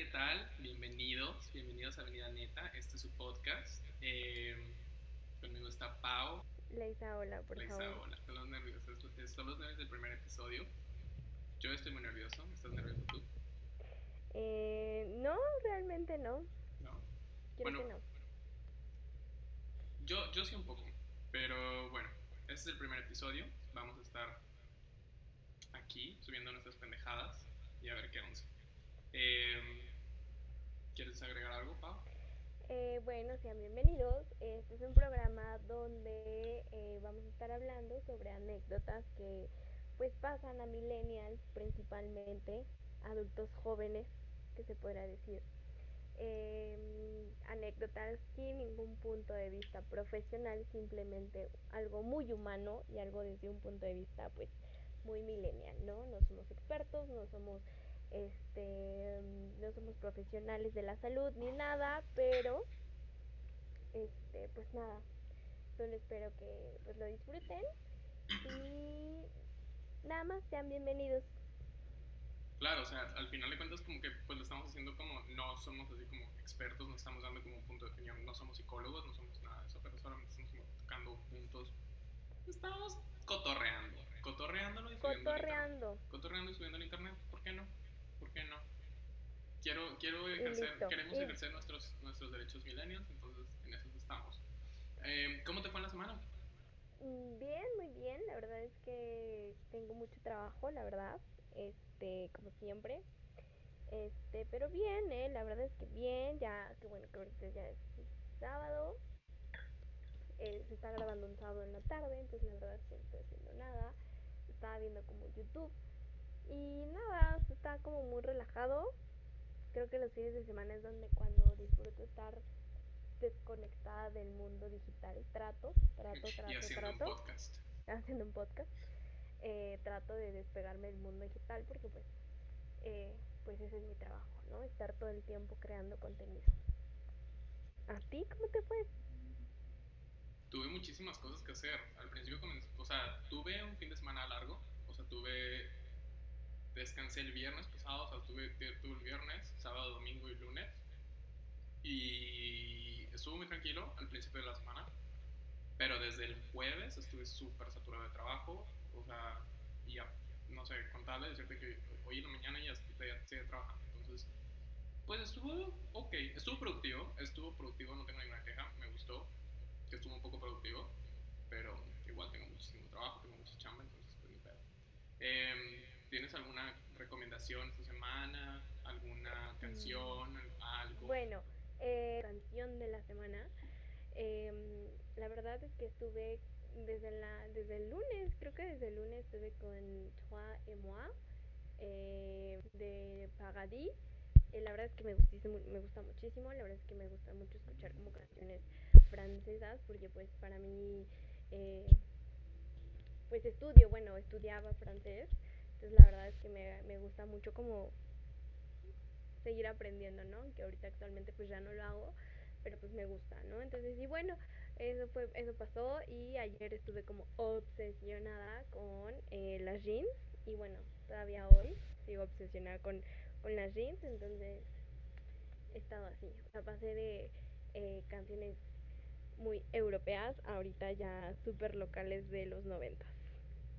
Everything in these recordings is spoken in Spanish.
¿qué tal? Bienvenidos, bienvenidos a Avenida Neta, este es su podcast. Eh, conmigo está Pau. Leisa, hola, por Leisa, favor. hola. Son los nerviosos, es- son los nervios del primer episodio. Yo estoy muy nervioso, ¿estás nervioso tú? Eh, no, realmente no. No. Quiero Bueno. que no. Yo, yo sí un poco, pero bueno, este es el primer episodio. Vamos a estar aquí subiendo nuestras pendejadas y a ver qué once. Eh, ¿Quieres agregar algo, Pau? Eh, bueno, sean bienvenidos. Este es un programa donde eh, vamos a estar hablando sobre anécdotas que pues pasan a millennials principalmente, adultos jóvenes, que se podrá decir. Eh, anécdotas sin ningún punto de vista profesional, simplemente algo muy humano y algo desde un punto de vista pues muy millennial, ¿no? No somos expertos, no somos este no somos profesionales de la salud ni nada, pero este pues nada, solo espero que pues lo disfruten y nada más sean bienvenidos. Claro, o sea, al final de cuentas como que pues lo estamos haciendo como, no somos así como expertos, no estamos dando como un punto de opinión, no somos psicólogos, no somos nada de eso, pero solamente estamos como tocando puntos, estamos cotorreando, y subiendo internet. Cotorreando. Cotorreando y subiendo al internet, ¿por qué no? ¿Por qué no? Quiero, quiero ejercer, listo. queremos Y- ejercer nuestros, nuestros derechos millennials, entonces en eso estamos. Eh, ¿Cómo te fue en la semana? Bien, muy bien. La verdad es que tengo mucho trabajo, la verdad. Este, como siempre. Este, pero bien, eh. La verdad es que bien. Ya, que bueno, que ahorita ya es sábado. Eh, se está grabando un sábado en la tarde, entonces la verdad es que no estoy haciendo nada. Estaba viendo como YouTube. Y nada, o sea, está como muy relajado. Creo que los fines de semana es donde cuando disfruto estar desconectada del mundo digital. Trato, trato, trato, y haciendo trato un podcast. haciendo un podcast, eh, trato de despegarme del mundo digital porque pues, eh, pues ese es mi trabajo, ¿no? Estar todo el tiempo creando contenido. ¿A ti cómo te fue? Tuve muchísimas cosas que hacer. Al principio comencé, o sea, tuve un fin de semana largo, o sea, tuve, descansé el viernes pasado, o sea, tuve, tuve el viernes, sábado, domingo y lunes. Y estuvo muy tranquilo al principio de la semana, pero desde el jueves estuve súper saturado de trabajo, o sea, ya, no sé, contarle, decirte que hoy en la mañana ya, ya estoy trabajando, entonces, pues estuvo ok, estuvo productivo, estuvo productivo, no tengo ninguna queja, me gustó, que estuvo un poco productivo, pero igual tengo muchísimo trabajo, tengo mucha chamba, entonces pues pedo. Em, ¿Tienes alguna recomendación esta semana? ¿Alguna canción? ¿Algo? Bueno, eh, canción de la semana. em, la verdad es que estuve desde, la, desde el lunes, creo que desde el lunes estuve con Toi et moi eh, de Paradis. Eh, la verdad es que me, gustísimo- me gusta muchísimo, la verdad es que me gusta mucho escuchar como canciones francesas porque pues para mí eh, pues estudio, bueno, estudiaba francés, entonces la verdad es que me, me gusta mucho como seguir aprendiendo, ¿no? Que ahorita actualmente pues ya no lo hago, pero pues me gusta, ¿no? Entonces, y bueno, eso fue, eso pasó y ayer estuve como obsesionada con eh, las jeans y bueno, todavía hoy sigo obsesionada con, con las jeans, entonces he estado así, o sea, pasé de eh, canciones muy europeas ahorita ya súper locales de los noventas.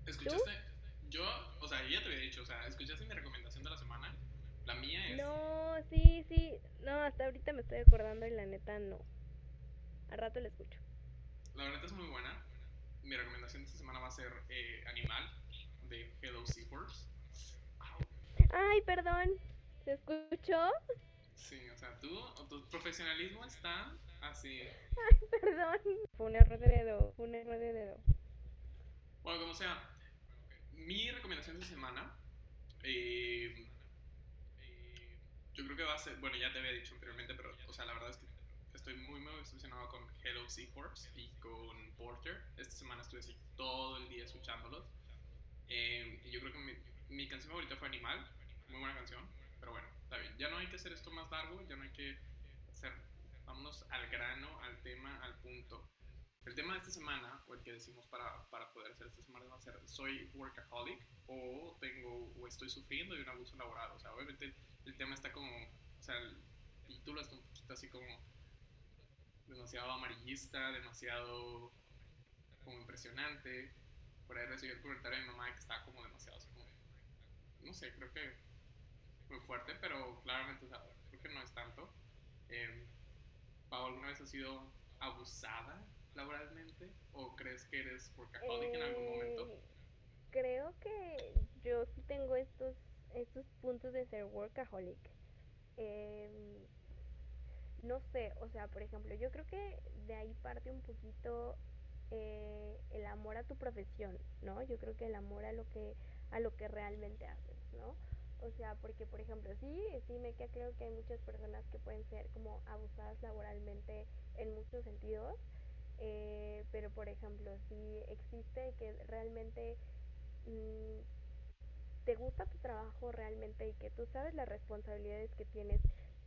¿Escuchaste? Yo, o sea, yo ya te había dicho, o sea, ¿escuchaste mi recomendación de la semana? La mía es... No, sí, sí, no, hasta ahorita me estoy acordando y la neta no. Al rato la escucho. La verdad es muy buena. Mi recomendación de esta semana va a ser eh, Animal, de Hello Seahorse. Au. Ay, perdón, ¿se escuchó? Sí, o sea, tú, tu profesionalismo está así. Ay, perdón. Fue un error de dedo, fue un error de dedo. Bueno, como sea, mi recomendación de semana, eh, eh, yo creo que va a ser, bueno, ya te había dicho anteriormente, pero, o sea, la verdad es que estoy muy, muy obsesionado con Hello Seahorse y con Porter. Esta semana estuve así todo el día escuchándolos. Eh, y yo creo que mi, mi canción favorita fue Animal, muy buena canción, pero bueno, está bien. Ya no hay que hacer esto más largo, ya no hay que hacer, vámonos al grano, al tema, al punto. El tema de esta semana, o el que decimos para, para poder hacer esta semana, va a ser soy workaholic o tengo o estoy sufriendo de un abuso laboral. O sea, obviamente el, tema está como, o sea, el título está un poquito así como demasiado amarillista, demasiado como impresionante. Por ahí recibí el comentario de mi mamá que estaba como demasiado así como, no sé, creo que muy fuerte, pero claramente, o sea, creo que no es tanto. Eh, Pau, ¿alguna vez has sido abusada laboralmente? ¿O crees que eres workaholic en algún momento? Eh, creo que yo sí tengo estos, estos puntos de ser workaholic. Em, no sé, o sea, por ejemplo, yo creo que de ahí parte un poquito eh, el amor a tu profesión, ¿no? Yo creo que el amor a lo que a lo que realmente haces, ¿no? O sea, porque por ejemplo, sí, sí me queda creo que hay muchas personas que pueden ser como abusadas laboralmente en muchos sentidos, eh, pero por ejemplo, si existe que realmente mmm, te gusta tu trabajo realmente y que tú sabes las responsabilidades que tienes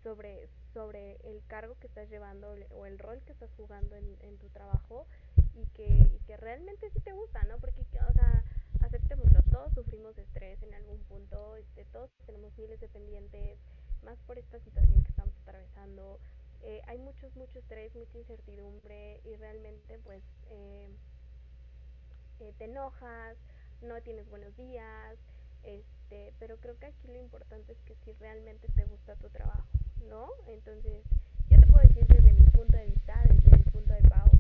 sobre, sobre el cargo que estás llevando o el rol que estás jugando en, en tu trabajo y que, y que realmente sí te gusta, ¿no? Porque, o sea, aceptémoslo, todos sufrimos estrés en algún punto, este, todos tenemos miles de pendientes, más por esta situación que estamos atravesando. Eh, hay muchos, mucho estrés, mucha incertidumbre y realmente pues eh, eh, te enojas, no tienes buenos días, este, pero creo que aquí lo importante es que si realmente te gusta tu trabajo, ¿no? Entonces, yo te puedo decir desde mi punto de vista, desde el punto de Pau,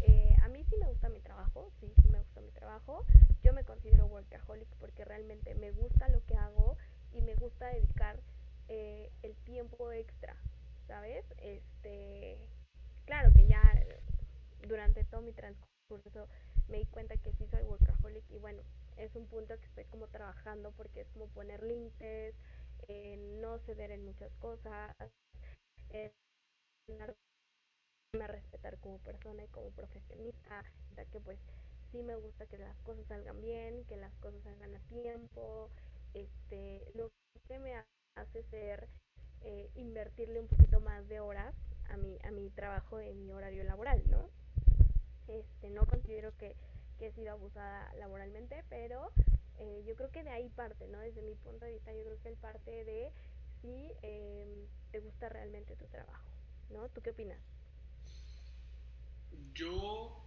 eh, a mí sí me gusta mi trabajo, sí, sí me gusta mi trabajo. Yo me considero workaholic porque realmente me gusta lo que hago y me gusta dedicar eh, el tiempo extra, ¿sabes? Este, claro que ya durante todo mi transcurso me di cuenta que sí soy workaholic y bueno, es un punto que estoy como trabajando porque es como poner límites, eh, no ceder en muchas cosas, eh, respetar como persona y como profesionista, ya que pues sí me gusta que las cosas salgan bien, que las cosas salgan a tiempo, este, lo que me hace ser eh, invertirle un poquito más de horas a mi, a mi trabajo en mi horario laboral, ¿no? Este, no considero que, que he sido abusada laboralmente, pero eh, yo creo que de ahí parte, ¿no? Desde mi punto de vista, yo creo que el parte de si eh, te gusta realmente tu trabajo, ¿no? ¿Tú qué opinas? Yo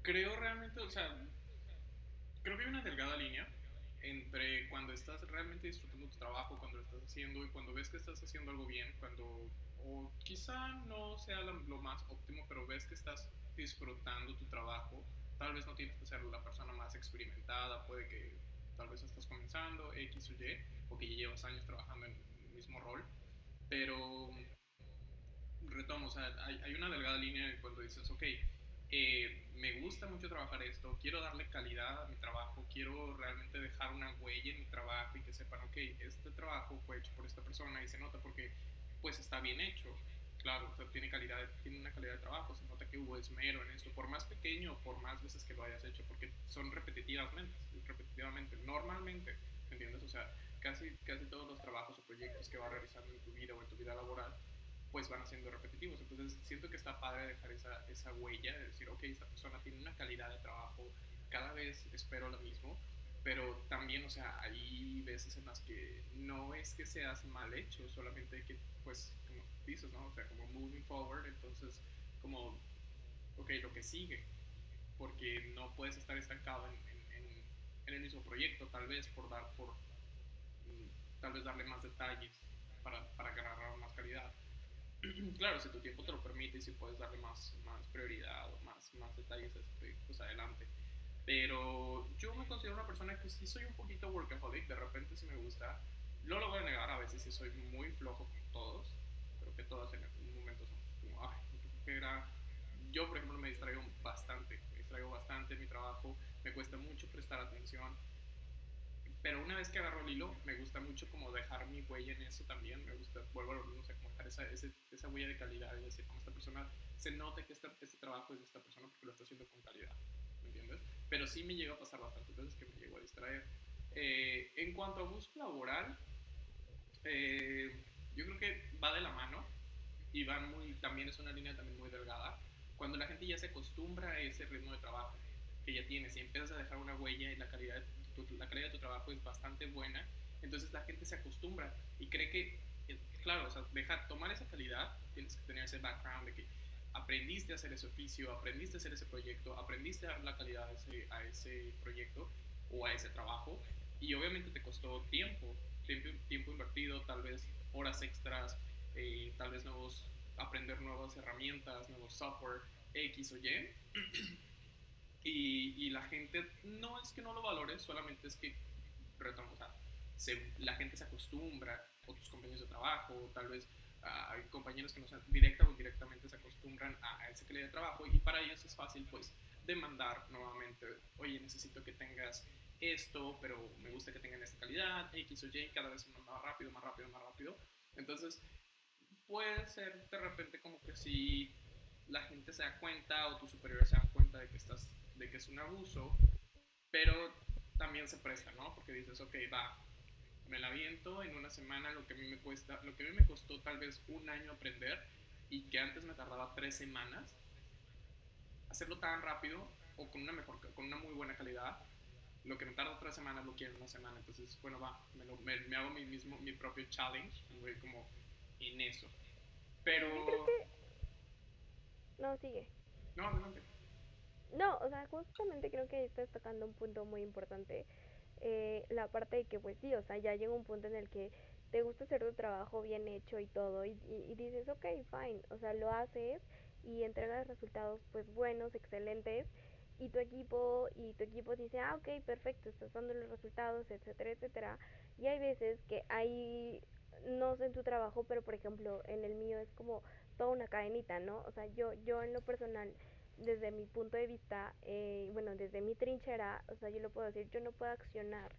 creo realmente, o sea, creo que hay una delgada línea entre cuando estás realmente disfrutando tu trabajo, cuando lo estás haciendo y cuando ves que estás haciendo algo bien, cuando, o quizá no sea lo, más óptimo, pero ves que estás disfrutando tu trabajo, tal vez no tienes que ser la persona más experimentada, puede que tal vez estás comenzando, X o Y, o que llevas años trabajando en el mismo rol, pero retomo, o sea, hay, hay una delgada línea cuando dices, ok, eh, me gusta mucho trabajar esto, quiero darle calidad a mi trabajo, quiero realmente dejar una huella en mi trabajo y que sepan, ok, este trabajo fue hecho por esta persona y se nota porque pues está bien hecho, claro, tiene calidad, tiene una calidad de trabajo, se nota que hubo esmero en esto, por más pequeño o por más veces que lo hayas hecho, porque son repetitivamente, repetitivamente, normalmente, ¿entiendes? O sea, casi, casi todos los trabajos o proyectos que vas realizando en tu vida o en tu vida laboral pues van siendo repetitivos. Entonces siento que está padre dejar esa, esa huella de decir, ok, esta persona tiene una calidad de trabajo, cada vez espero lo mismo, pero también, o sea, hay veces en las que no es que seas mal hecho, solamente que, pues, como dices, ¿no? O sea, como moving forward, entonces, como, ok, lo que sigue, porque no puedes estar estancado en, en, en el mismo proyecto, tal vez por dar, por, mm, tal vez darle más detalles para, para agarrar más calidad claro, si tu tiempo te lo permite y si puedes darle más, más prioridad o más, más detalles a ese proyecto, pues adelante. Pero yo me considero una persona que sí soy un poquito workaholic, de repente sí me gusta. No lo voy a negar, a veces sí soy muy flojo con todos. Creo que todas en algún momento son como, ay, era... Yo, por ejemplo, me distraigo bastante, me distraigo bastante en mi trabajo, me cuesta mucho prestar atención pero una vez que agarro el hilo, me gusta mucho como dejar mi huella en eso también. Me gusta, vuelvo a lo mismo, como dejar esa, esa, esa, huella de calidad. Es decir, como esta persona se note que esta, este trabajo es de esta persona porque lo está haciendo con calidad. ¿Me entiendes? Pero sí me llega a pasar bastantes veces que me llego a distraer. Eh, en cuanto a bus laboral, eh, yo creo que va de la mano y va muy, también es una línea también muy delgada. Cuando la gente ya se acostumbra a ese ritmo de trabajo que ya tienes y empiezas a dejar una huella en la calidad la calidad de tu trabajo es bastante buena, entonces la gente se acostumbra y cree que, eh, claro, o sea, deja, tomar esa calidad, tienes que tener ese background de que aprendiste a hacer ese oficio, aprendiste a hacer ese proyecto, aprendiste a dar la calidad a ese, a ese proyecto o a ese trabajo y obviamente te costó tiempo, tiempo, tiempo invertido, tal vez horas extras, eh, tal vez nuevos, aprender nuevas herramientas, nuevos software, X o Y. y, la gente no es que no lo valore, solamente es que, o se, la gente se acostumbra, o tus compañeros de trabajo, tal vez uh, hay compañeros que no sean directa o indirectamente se acostumbran a, esa calidad de trabajo y para ellos es fácil pues demandar nuevamente, oye, necesito que tengas esto, pero me gusta que tengan esta calidad, X o Y, cada vez más rápido, más rápido, más rápido. Entonces, puede ser de repente como que si la gente se da cuenta o tus superiores se dan cuenta de que, estás, de que es un abuso, pero también se presta, ¿no? Porque dices, ok, va, me la viento en una semana lo que a mí me cuesta, lo que a mí me costó tal vez un año aprender y que antes me tardaba tres semanas, hacerlo tan rápido o con una mejor, con una muy buena calidad, lo que me tarda tres semanas lo quiero en una semana. Entonces, bueno, va, me, lo, me, me hago mi mismo, mi propio challenge voy como en eso. Pero... No, sigue. No, adelante. No, o sea, justamente creo que estás tocando un punto muy importante. Eh, la parte de que, pues sí, o sea, ya llega un punto en el que te gusta hacer tu trabajo bien hecho y todo, y, y, y dices, ok, fine, o sea, lo haces y entregas resultados, pues buenos, excelentes, y tu equipo y tu equipo dice, ah, ok, perfecto, estás dando los resultados, etcétera, etcétera. Y hay veces que hay, no sé en tu trabajo, pero por ejemplo en el mío es como toda una cadenita, ¿no? O sea, yo, yo en lo personal, desde mi punto de vista, eh, bueno, desde mi trinchera, o sea, yo lo puedo decir, yo no puedo accionar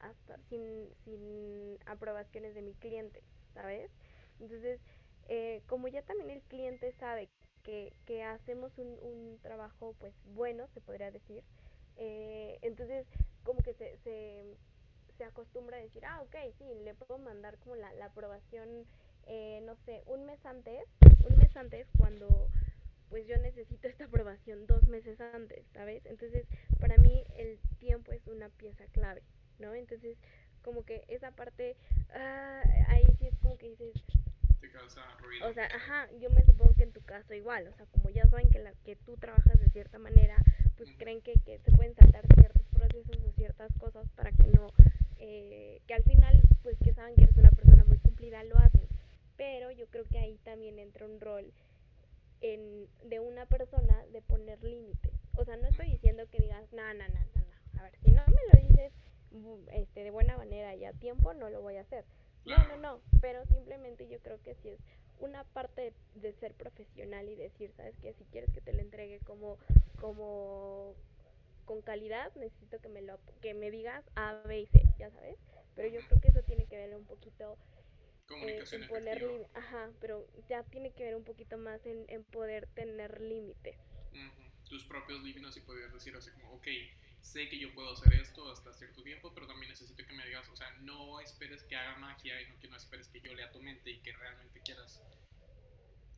hasta sin, sin aprobaciones de mi cliente, ¿sabes? Entonces, eh, como ya también el cliente sabe que, que hacemos un, un, trabajo pues bueno, se podría decir. Eh, entonces, como que se, se, se, acostumbra a decir, ah, ok, sí, le puedo mandar como la, la aprobación, eh, no sé, un mes antes, un mes antes cuando pues yo necesito esta aprobación dos meses antes, ¿sabes? Entonces, para mí el tiempo es una pieza clave, ¿no? Entonces, como que esa parte, ah, ahí sí es como que dices, te causa ruido. O sea, ajá, yo me supongo que en tu caso igual, o sea, como ya saben que, la, que tú trabajas de cierta manera, pues uh -huh. creen que, que, se pueden saltar ciertos procesos o ciertas cosas para que no, eh, que al final, pues que saben que eres una persona muy cumplida, lo hacen. Pero yo creo que ahí también entra un rol en, de una persona de poner límites. O sea, no estoy diciendo que digas, no, no, no, no, no. A ver, si no me lo dices este, de buena manera y a tiempo, no lo voy a hacer. No, no, no, pero simplemente yo creo que sí es una parte de, de, ser profesional y decir, sabes que si quieres que te lo entregue como como con calidad, necesito que me lo que me digas A, B y C, ya sabes. Pero yo creo que eso tiene que ver un poquito eh, en poner ajá, pero ya tiene que ver un poquito más en, en poder tener límites. Uh -huh. Tus propios límites y poder decir así como, ok, sé que yo puedo hacer esto hasta cierto tiempo, pero también necesito que me digas, o sea, no esperes que haga magia y no que no esperes que yo lea tu mente y que realmente quieras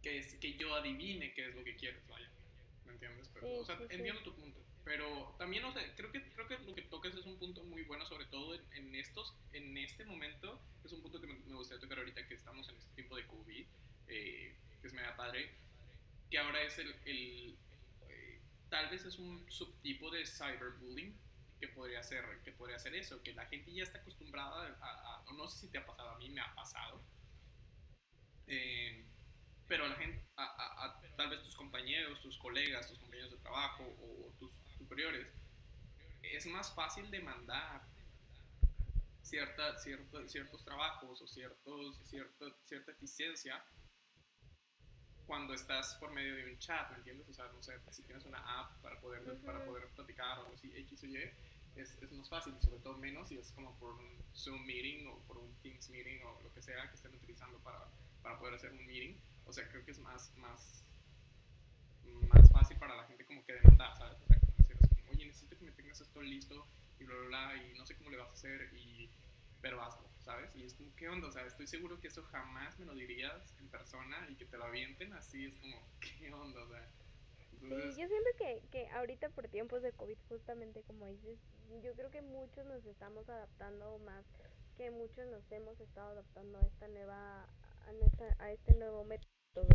que, es, que yo adivine qué es lo que quieres, vaya. ¿Me entiendes? Pero, sí, o sea, sí, entiendo sí. tu punto. Pero también, o sea, creo que, creo que lo que tocas es un punto muy bueno, sobre todo en, en estos, en este momento, es un punto que me, me, gustaría tocar ahorita que estamos en este tiempo de COVID, eh, que es media padre, que ahora es el, el tal vez es un subtipo de cyberbullying que podría ser que podría ser eso que la gente ya está acostumbrada a, a no sé si te ha pasado a mí me ha pasado eh, pero la gente a, a, tal vez tus compañeros tus colegas tus compañeros de trabajo o, o tus superiores es más fácil demandar cierta, cierta, ciertos trabajos o ciertos, cierta, cierta eficiencia cuando estás por medio de un chat, ¿me entiendes? O sea, no sé, si tienes una app para poder, uh -huh. para poder platicar o algo así, X o Y, es, es, más fácil, sobre todo menos si es como por un Zoom meeting o por un Teams meeting o lo que sea que estén utilizando para, para poder hacer un meeting. O sea, creo que es más, más, más fácil para la gente como que demandar, ¿sabes? O sea, como decir, oye, necesito que me tengas esto listo y bla, bla, bla, y no sé cómo le vas a hacer, y, pero hazlo. ¿sabes? Y es como, ¿qué onda? O sea, estoy seguro que eso jamás me lo dirías en persona y que te lo avienten así, es como, ¿qué onda? O sea, entonces... Sí, yo siento que, que ahorita por tiempos de COVID, justamente como dices, yo creo que muchos nos estamos adaptando más que muchos nos hemos estado adaptando a esta nueva, a a, este nuevo método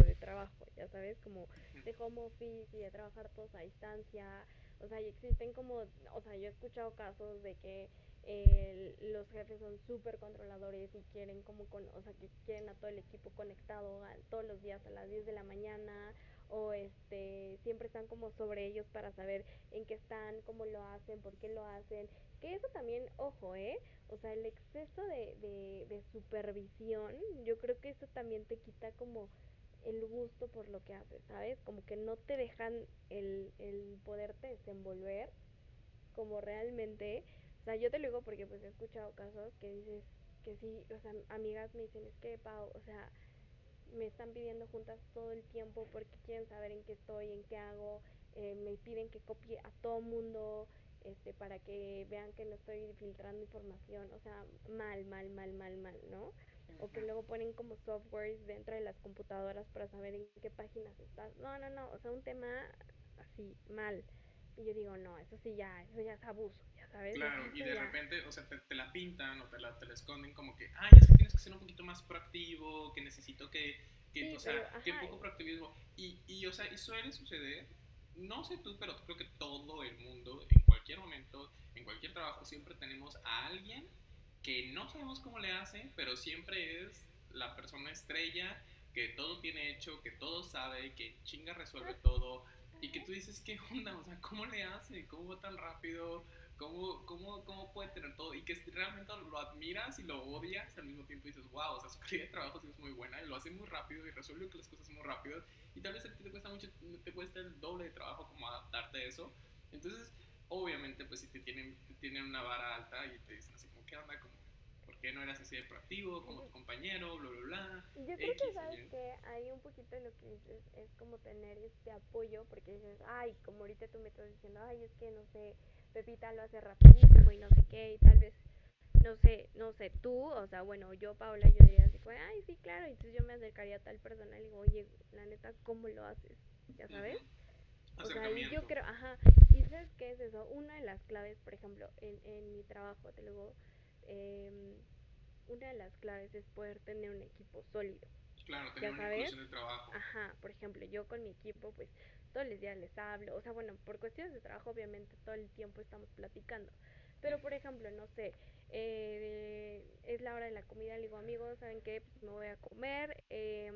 de trabajo, ya sabes, como de home office y de trabajar todos a distancia. O sea, y existen como, o sea, yo he escuchado casos de que los jefes son súper controladores y quieren como, con, o sea, que quieren a todo el equipo conectado todos los días a las 10 de la mañana o este siempre están como sobre ellos para saber en qué están, cómo lo hacen, por qué lo hacen. Que eso también, ojo, ¿eh? O sea, el exceso de, de, de supervisión, yo creo que eso también te quita como el gusto por lo que haces, ¿sabes? Como que no te dejan el, el poderte desenvolver como realmente. O sea, yo te lo digo porque pues he escuchado casos que dices que sí, o sea, amigas me dicen, es que Pau, o sea, me están pidiendo juntas todo el tiempo porque quieren saber en qué estoy, en qué hago, eh, me piden que copie a todo mundo este, para que vean que no estoy filtrando información, o sea, mal, mal, mal, mal, mal, ¿no? O que luego ponen como softwares dentro de las computadoras para saber en qué páginas estás. No, no, no, o sea, un tema así, mal. Y yo digo, no, eso sí ya, eso ya es abuso, ya sabes. Claro, y de repente, o sea, te, la pintan o te la, te la esconden como que, ay, es que tienes que ser un poquito más proactivo, que necesito que, que o sea, que poco proactivismo. Y, y, o sea, y suele suceder, no sé tú, pero creo que todo el mundo, en cualquier momento, en cualquier trabajo, siempre tenemos a alguien que no sabemos cómo le hace, pero siempre es la persona estrella que todo tiene hecho, que todo sabe, que chinga resuelve todo, y que tú dices, ¿qué onda? O sea, ¿cómo le hace? ¿Cómo va tan rápido? ¿Cómo, cómo, cómo puede tener todo? Y que realmente lo admiras y lo odias al mismo tiempo dices, wow, o sea, su calidad de trabajo sí es muy buena, y lo hace muy rápido y resuelve las cosas muy rápido. Y tal vez a ti te cuesta mucho, te cuesta el doble de trabajo como adaptarte a eso. Entonces, obviamente, pues si te tienen, te tienen una vara alta y te dicen así como, ¿qué onda? Como, que no eras así de proactivo como tu compañero, bla, bla, bla. Yo creo que sabes que hay un poquito de lo que dices es como tener este apoyo, porque dices, ay, como ahorita tú me estás diciendo, ay, es que no sé, Pepita lo hace rapidísimo y no sé qué, y tal vez, no sé, no sé, tú, o sea, bueno, yo, Paula, yo diría así, ay, sí, claro, y entonces yo me acercaría a tal persona y digo, oye, la neta, ¿cómo lo haces? ¿Ya sabes? O sea, y yo creo, ajá, y ¿sabes qué es eso? Una de las claves, por ejemplo, en, en mi trabajo, te lo digo, eh, una de las claves es poder tener un equipo sólido. Claro, tener una inclusión de trabajo. Ajá, por ejemplo, yo con mi equipo, pues todos los días les hablo, o sea, bueno, por cuestiones de trabajo, obviamente todo el tiempo estamos platicando. Pero, por ejemplo, no sé, eh, es la hora de la comida, le digo, amigos, ¿saben qué? Pues me voy a comer, eh,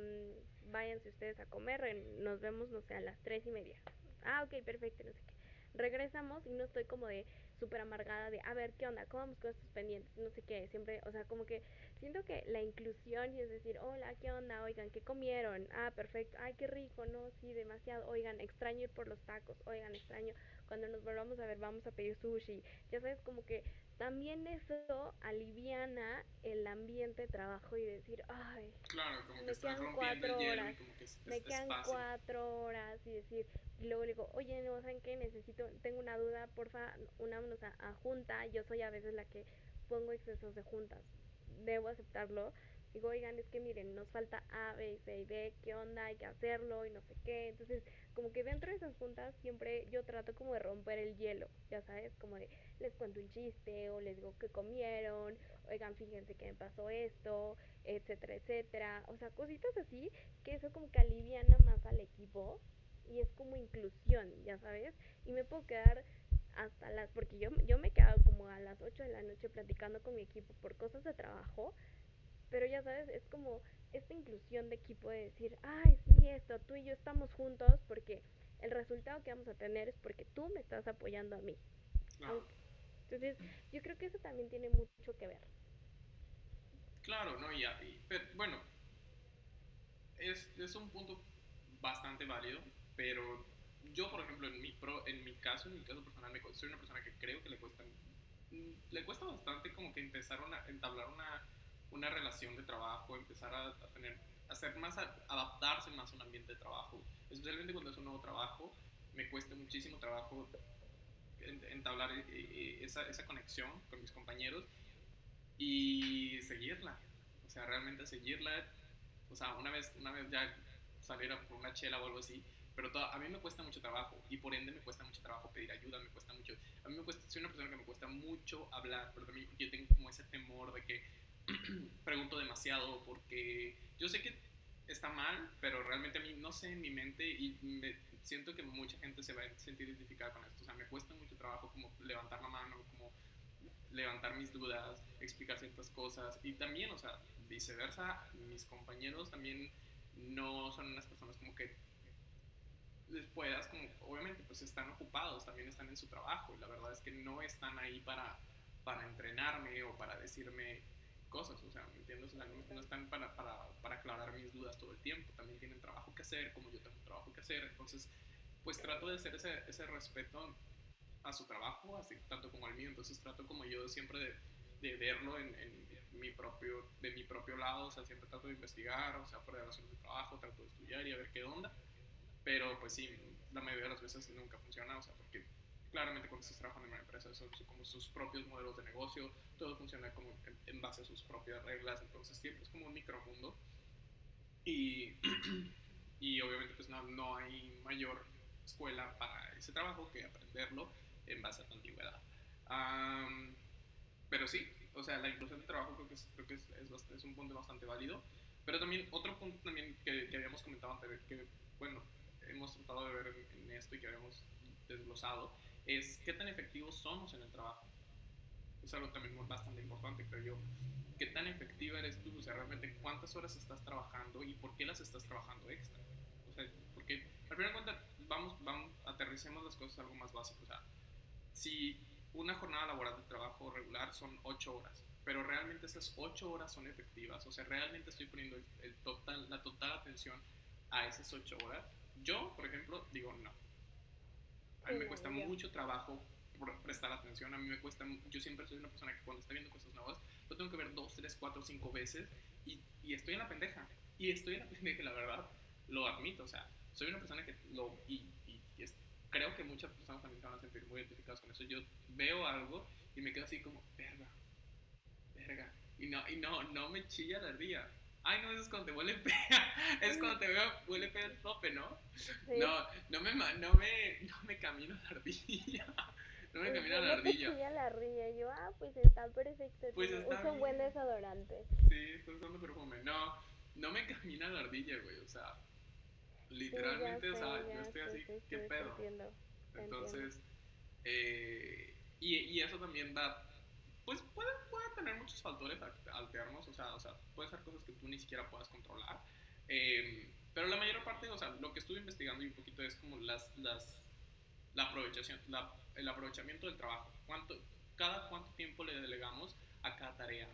váyanse ustedes a comer, nos vemos, no sé, a las tres y media. Ah, ok, perfecto, no sé qué. Regresamos y no estoy como de, súper amargada de, a ver, ¿qué onda? ¿Cómo vamos con estos pendientes? No sé qué, siempre, o sea, como que siento que la inclusión y es decir, hola, ¿qué onda? Oigan, ¿qué comieron? Ah, perfecto, ay, qué rico, no, sí, demasiado, oigan, extraño ir por los tacos, oigan, extraño, cuando nos volvamos a ver vamos a pedir sushi, ya sabes, como que también eso aliviana el ambiente de trabajo y decir, ay, claro, como que me quedan cuatro horas, me quedan cuatro horas y decir, y luego le digo, oye, no, ¿saben qué? Necesito, tengo una duda, porfa, unámonos a, a junta. Yo soy a veces la que pongo excesos de juntas. Debo aceptarlo. Digo, oigan, es que miren, nos falta A, B, C y D, ¿qué onda? Hay que hacerlo y no sé qué. Entonces, como que dentro de esas juntas siempre yo trato como de romper el hielo, ya sabes, como de les cuento un chiste o les digo que comieron, oigan, fíjense que me pasó esto, etcétera, etcétera. O sea, cositas así que eso como que aliviana más al equipo y es como inclusión, ya sabes, y me puedo quedar hasta las, porque yo, yo me he quedado como a las 8 de la noche platicando con mi equipo por cosas de trabajo, pero ya sabes, es como esta inclusión de equipo de decir, ay, sí, esto, tú y yo estamos juntos porque el resultado que vamos a tener es porque tú me estás apoyando a mí. Entonces, yo creo que eso también tiene mucho que ver. Claro, ¿no? Y, pero, bueno, es, es un punto bastante válido pero yo, por ejemplo, en mi, pro, en mi caso, en mi caso personal, me, soy una persona que creo que le cuesta, mm, le cuesta bastante como que empezar a entablar una, una relación de trabajo, empezar a, tener, hacer más, adaptarse más a un ambiente de trabajo, especialmente cuando es un nuevo trabajo, me cuesta muchísimo trabajo entablar eh, eh, esa, esa conexión con mis compañeros y seguirla, o sea, realmente seguirla, o sea, una vez, una vez ya salir por una chela o algo así, pero a mí me cuesta mucho trabajo y por ende me cuesta mucho trabajo pedir ayuda, me cuesta mucho, a mí me cuesta, soy una persona que me cuesta mucho hablar, pero también yo tengo como ese temor de que pregunto demasiado porque yo sé que está mal, pero realmente a mí, no sé, en mi mente, y me, siento que mucha gente se va a sentir identificada con esto. O sea, me cuesta mucho trabajo como levantar la mano, como levantar mis dudas, explicar ciertas cosas. Y también, o sea, viceversa, mis compañeros también no son unas personas como que les puedas, como, obviamente, pues están ocupados, también están en su trabajo. Y la verdad es que no están ahí para, para entrenarme o para decirme cosas, o sea, ¿me entiendes? O sea, no, están para, para, para, aclarar mis dudas todo el tiempo, también tienen trabajo que hacer, como yo tengo trabajo que hacer, entonces, pues trato de hacer ese, ese respeto a su trabajo, así tanto como al mío, entonces trato como yo siempre de, de verlo en, en, mi propio, de mi propio lado, o sea, siempre trato de investigar, o sea, fuera de zona de trabajo, trato de estudiar y a ver qué onda, pero pues sí, la mayoría de las veces nunca funciona, o sea, porque claramente cuando estás trabajando en una empresa son como sus propios modelos de negocio, todo funciona como en, base a sus propias reglas, entonces siempre es como un micromundo y, y obviamente pues no, no, hay mayor escuela para ese trabajo que aprenderlo en base a tu antigüedad. pero sí, o sea, la inclusión de trabajo creo que es, creo que es, es, un punto bastante válido, pero también otro punto también que, que habíamos comentado antes, que bueno, hemos tratado de ver en, esto y que habíamos desglosado, es qué tan efectivos somos en el trabajo. Es algo también bastante importante, creo yo. ¿Qué tan efectiva eres tú? O sea, realmente cuántas horas estás trabajando y por qué las estás trabajando extra. O sea, porque al final de cuentas, vamos, vamos, aterricemos las cosas algo más básico. O sea, si una jornada laboral de trabajo regular son 8 horas, pero realmente esas 8 horas son efectivas, o sea, realmente estoy poniendo el, total, la total atención a esas 8 horas. Yo, por ejemplo, digo no. A mí me cuesta mucho trabajo prestar atención. A mí me cuesta, yo siempre soy una persona que cuando está viendo cosas nuevas, lo tengo que ver dos, tres, cuatro, cinco veces y, y estoy en la pendeja. Y estoy en la pendeja, la verdad, lo admito. O sea, soy una persona que lo. Y, y, creo que muchas personas también se van a sentir muy identificadas con eso. Yo veo algo y me quedo así como, verga, verga. Y no, y no, no me chilla la ardilla. Ay, no, eso es cuando te huele fea. Es cuando te veo, huele fea el tope, ¿no? No, no me, no me, no me camino la ardilla. No me camina la ardilla. No la ardilla. Yo, ah, pues está perfecto. Pues está Usa un buen desodorante. Sí, estoy usando perfume. No, no me camina la ardilla, güey. O sea, literalmente, o sea, yo estoy así, ¿qué pedo? Entonces, eh, y, y eso también da pues puede, puede tener muchos factores alternos, o sea, o sea, puede ser cosas que tú ni siquiera puedas controlar. Eh, pero la mayor parte, o sea, lo que estuve investigando y un poquito es como las, las, la aprovechación, la, el aprovechamiento del trabajo. ¿Cuánto, cada cuánto tiempo le delegamos a cada tarea.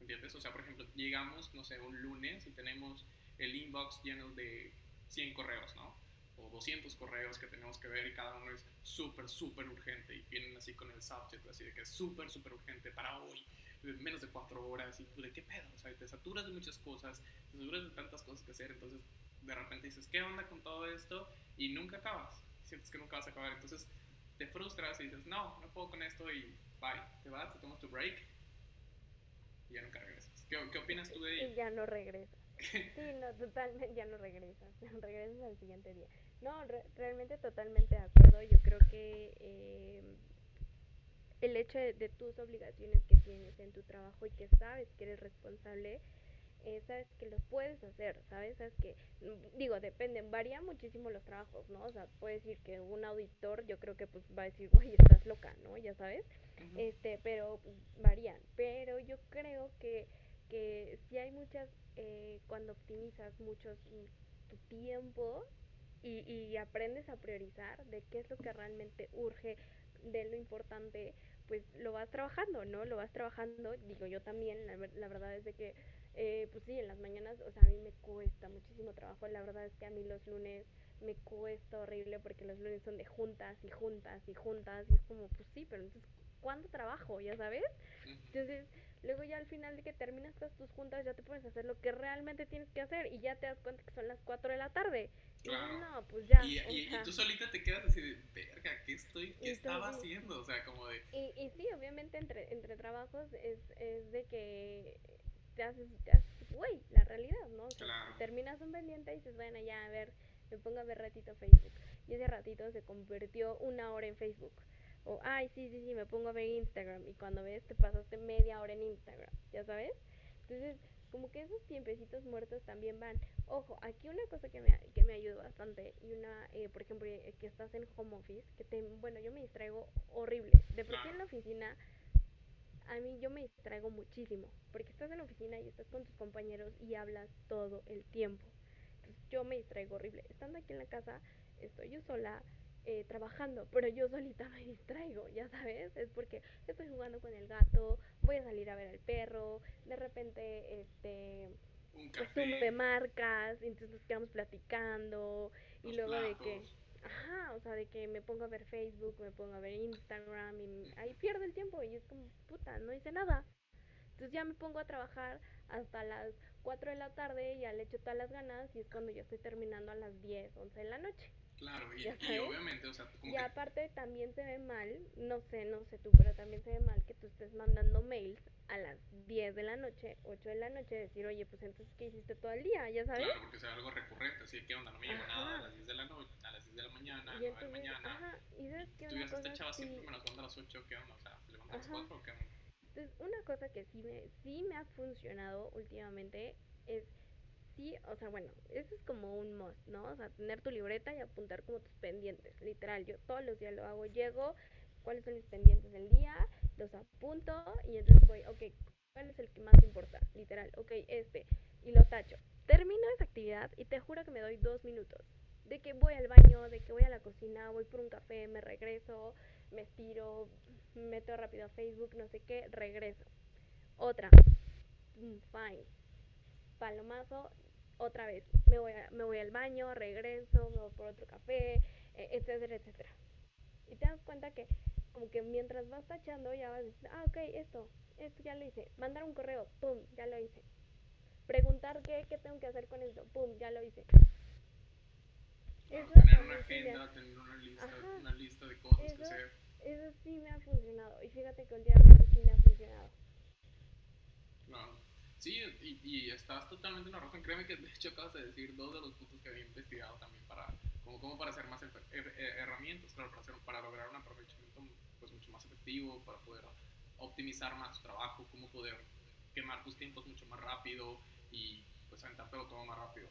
¿Entiendes? O sea, por ejemplo, llegamos, no sé, un lunes y tenemos el inbox lleno de 100 correos, ¿no? O 200 correos que tenemos que ver y cada uno es súper, súper urgente y vienen así con el subject, así de que es súper, súper urgente para hoy, menos de 4 horas y tú de qué pedo, o sea, te saturas de muchas cosas, te saturas de tantas cosas que hacer, entonces de repente dices, ¿qué onda con todo esto? Y nunca acabas, sientes que nunca vas a acabar, entonces te frustras y dices, no, no puedo con esto y bye, te vas, te tomas tu break y ya nunca regresas. ¿Qué, qué opinas tú de ello? Y ya no regresas. sí, no, totalmente, ya no regresas, regresas al siguiente día. No, realmente totalmente de acuerdo. Yo creo que eh, el hecho de, de, tus obligaciones que tienes en tu trabajo y que sabes que eres responsable, eh, sabes que los puedes hacer, ¿sabes? Sabes que, mm, digo, dependen, varían muchísimo los trabajos, ¿no? O sea, puede decir que un auditor, yo creo que pues va a decir, güey, estás loca, ¿no? Ya sabes, este, pero pues, varían. Pero yo creo que, que si hay muchas, eh, cuando optimizas mucho tu tiempo y, y aprendes a priorizar de qué es lo que realmente urge, de lo importante, pues lo vas trabajando, ¿no? Lo vas trabajando, digo yo también, la, la verdad es de que eh, pues sí, en las mañanas, o sea, a mí me cuesta muchísimo trabajo. La verdad es que a mí los lunes me cuesta horrible porque los lunes son de juntas y juntas y juntas. Y es como, pues sí, pero entonces, ¿cuándo trabajo? ¿Ya sabes? Entonces, luego ya al final de que terminas todas tus juntas, ya te pones a hacer lo que realmente tienes que hacer y ya te das cuenta que son las 4 de la tarde. Claro. no, pues ya. Y, y, tú solita te quedas así de, verga, ¿qué estoy, qué estaba haciendo? O sea, como de... Y, y sí, obviamente entre, entre trabajos es, es de que te haces, te haces güey, la realidad, ¿no? Terminas un pendiente y dices, bueno, ya, a ver, me pongo a ver ratito Facebook. Y ese ratito se convirtió una hora en Facebook. O, ay, sí, sí, sí, me pongo a ver Instagram. Y cuando ves, te pasaste media hora en Instagram, ¿ya sabes? Entonces, como que esos tiempecitos muertos también van. Ojo, aquí una cosa que me, que me ayuda bastante y una, eh, por ejemplo, eh, que estás en home office, que te, bueno, yo me distraigo horrible. De por sí en la oficina, a mí yo me distraigo muchísimo, porque estás en la oficina y estás con tus compañeros y hablas todo el tiempo. Entonces yo me distraigo horrible. Estando aquí en la casa, estoy yo sola, eh, trabajando, pero yo solita me distraigo, ya sabes, es porque estoy jugando con el gato, voy a salir a ver al perro, de repente, este, pues tú me marcas, entonces nos quedamos platicando, y luego de que, ajá, o sea, de que me pongo a ver Facebook, me pongo a ver Instagram, y ahí pierdo el tiempo, y es como, puta, no hice nada. Entonces ya me pongo a trabajar hasta las 4 de la tarde, y ya le echo todas las ganas, y es cuando ya estoy terminando a las 10, 11 de la noche. Claro, y, y, obviamente, o sea, como Y aparte también se ve mal, no sé, no sé tú, pero también se ve mal que tú estés mandando mails a las 10 de la noche, 8 de la noche, decir, oye, pues entonces, ¿qué hiciste todo el día? ¿Ya sabes? Claro, porque sea algo recurrente, así que, onda? No me llegó nada a las 10 de la noche, a las 10 de la mañana, a las 9 de la mañana. Ajá, y sabes que Tú ya esta chava siempre me las manda a las 8, ¿qué onda? O sea, ¿se levanta a las 4 o qué onda? Entonces, una cosa que sí me, sí me ha funcionado últimamente es sí, o sea, bueno, eso es como un must, ¿no? O sea, tener tu libreta y apuntar como tus pendientes, literal. Yo todos los días lo hago, llego, cuáles son mis pendientes del día, los apunto y entonces voy, ok, ¿cuál es el que más importa? Literal, ok, este, y lo tacho. Termino esa actividad y te juro que me doy dos minutos. De que voy al baño, de que voy a la cocina, voy por un café, me regreso, me estiro, meto rápido a Facebook, no sé qué, regreso. Otra, mm, fine. Palomazo, otra vez, me voy, me voy al baño, regreso, me voy por otro café, e, etcétera, etcétera. Y te das cuenta que como que mientras vas tachando ya vas diciendo, ah, ok, esto, esto ya lo hice. Mandar un correo, pum, ya lo hice. Preguntar qué, qué tengo que hacer con esto, pum, ya lo hice. Eso tener una agenda, tener una lista, una lista de cosas que hacer. Eso sí me ha funcionado. Y fíjate que últimamente sí me ha funcionado. No, Sí, y, y, estás totalmente en la razón. Créeme que de hecho acabas de decir dos de los puntos que había investigado también para, como, para hacer más herramientas, claro, para, para lograr un aprovechamiento pues, mucho más efectivo, para poder optimizar más tu trabajo, cómo poder quemar tus tiempos mucho más rápido y pues aventártelo todo más rápido.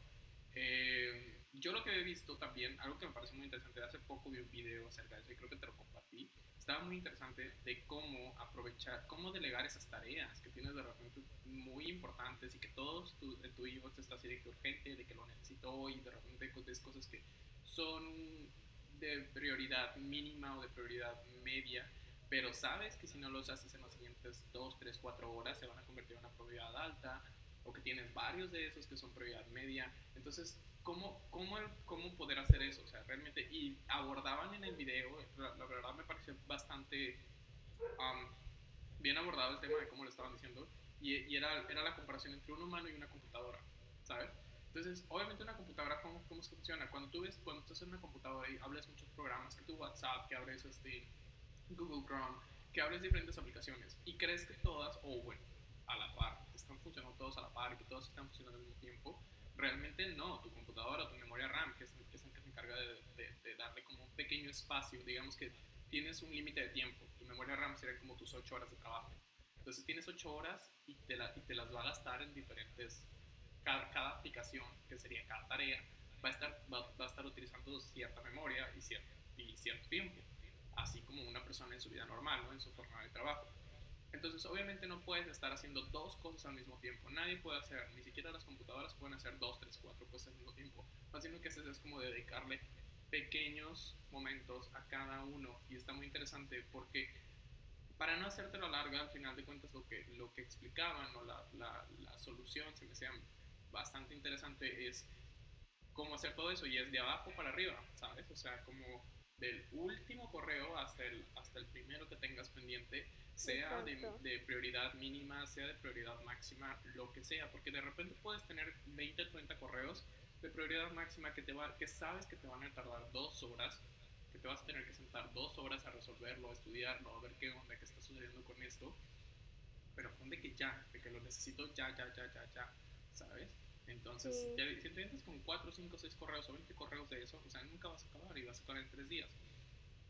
Eh, yo lo que he visto también, algo que me parece muy interesante, hace poco vi un video acerca de eso y creo que te lo compartí, estaba muy interesante de cómo aprovechar, cómo delegar esas tareas que tienes de repente muy importantes y que todos tu, tu hijo te está así de que urgente, de que lo necesito hoy, de repente ves cosas que son de prioridad mínima o de prioridad media, pero sabes que si no los haces en las siguientes 2, 3, 4 horas se van a convertir en una prioridad alta o que tienes varios de esos que son prioridad media. Entonces, ¿cómo, cómo, cómo poder hacer eso? O sea, realmente, y abordaban en el video, la, verdad me pareció bastante um, bien abordado el tema de cómo lo estaban diciendo, y, y, era, era la comparación entre un humano y una computadora, ¿sabes? Entonces, obviamente una computadora, ¿cómo, cómo funciona? Cuando tú ves, cuando estás en una computadora y hablas muchos programas, que tu WhatsApp, que abres este, Google Chrome, que abres diferentes aplicaciones, y crees que todas, o bueno, a la par, están funcionando todos a la par y que todos están funcionando al mismo tiempo, realmente no, tu computadora, tu memoria RAM, que es, que es el que se encarga de, darle como un pequeño espacio, digamos que tienes un límite de tiempo, tu memoria RAM sería como tus 8 horas de trabajo. Entonces tienes 8 horas y te, las va a gastar en diferentes, cada, cada, aplicación, que sería cada tarea, va a estar, va, a estar utilizando cierta memoria y cierto, y cierto tiempo, así como una persona en su vida normal, ¿no? en su forma de trabajo. Entonces, obviamente no puedes estar haciendo dos cosas al mismo tiempo. Nadie puede hacer, ni siquiera las computadoras pueden hacer dos, tres, cuatro cosas al mismo tiempo. Más bien lo que haces es como dedicarle pequeños momentos a cada uno. Y está muy interesante porque para no hacértelo larga, al final de cuentas lo que, lo que explicaban o la, la, la solución, se me hacía bastante interesante, es cómo hacer todo eso. Y es de abajo para arriba, ¿sabes? O sea, como del último correo hasta el, hasta el primero que tengas pendiente sea de, de, prioridad mínima, sea de prioridad máxima, lo que sea, porque de repente puedes tener 20, 30 correos de prioridad máxima que, te va, que sabes que te van a tardar dos horas, que te vas a tener que sentar dos horas a resolverlo, a estudiarlo, a ver qué onda, qué está sucediendo con esto, pero ponte que ya, de que lo necesito ya, ya, ya, ya, ya, ¿sabes? Entonces, si te entras con 4, 5, 6 correos o 20 correos de eso, o sea, nunca vas a acabar y vas a acabar en 3 días.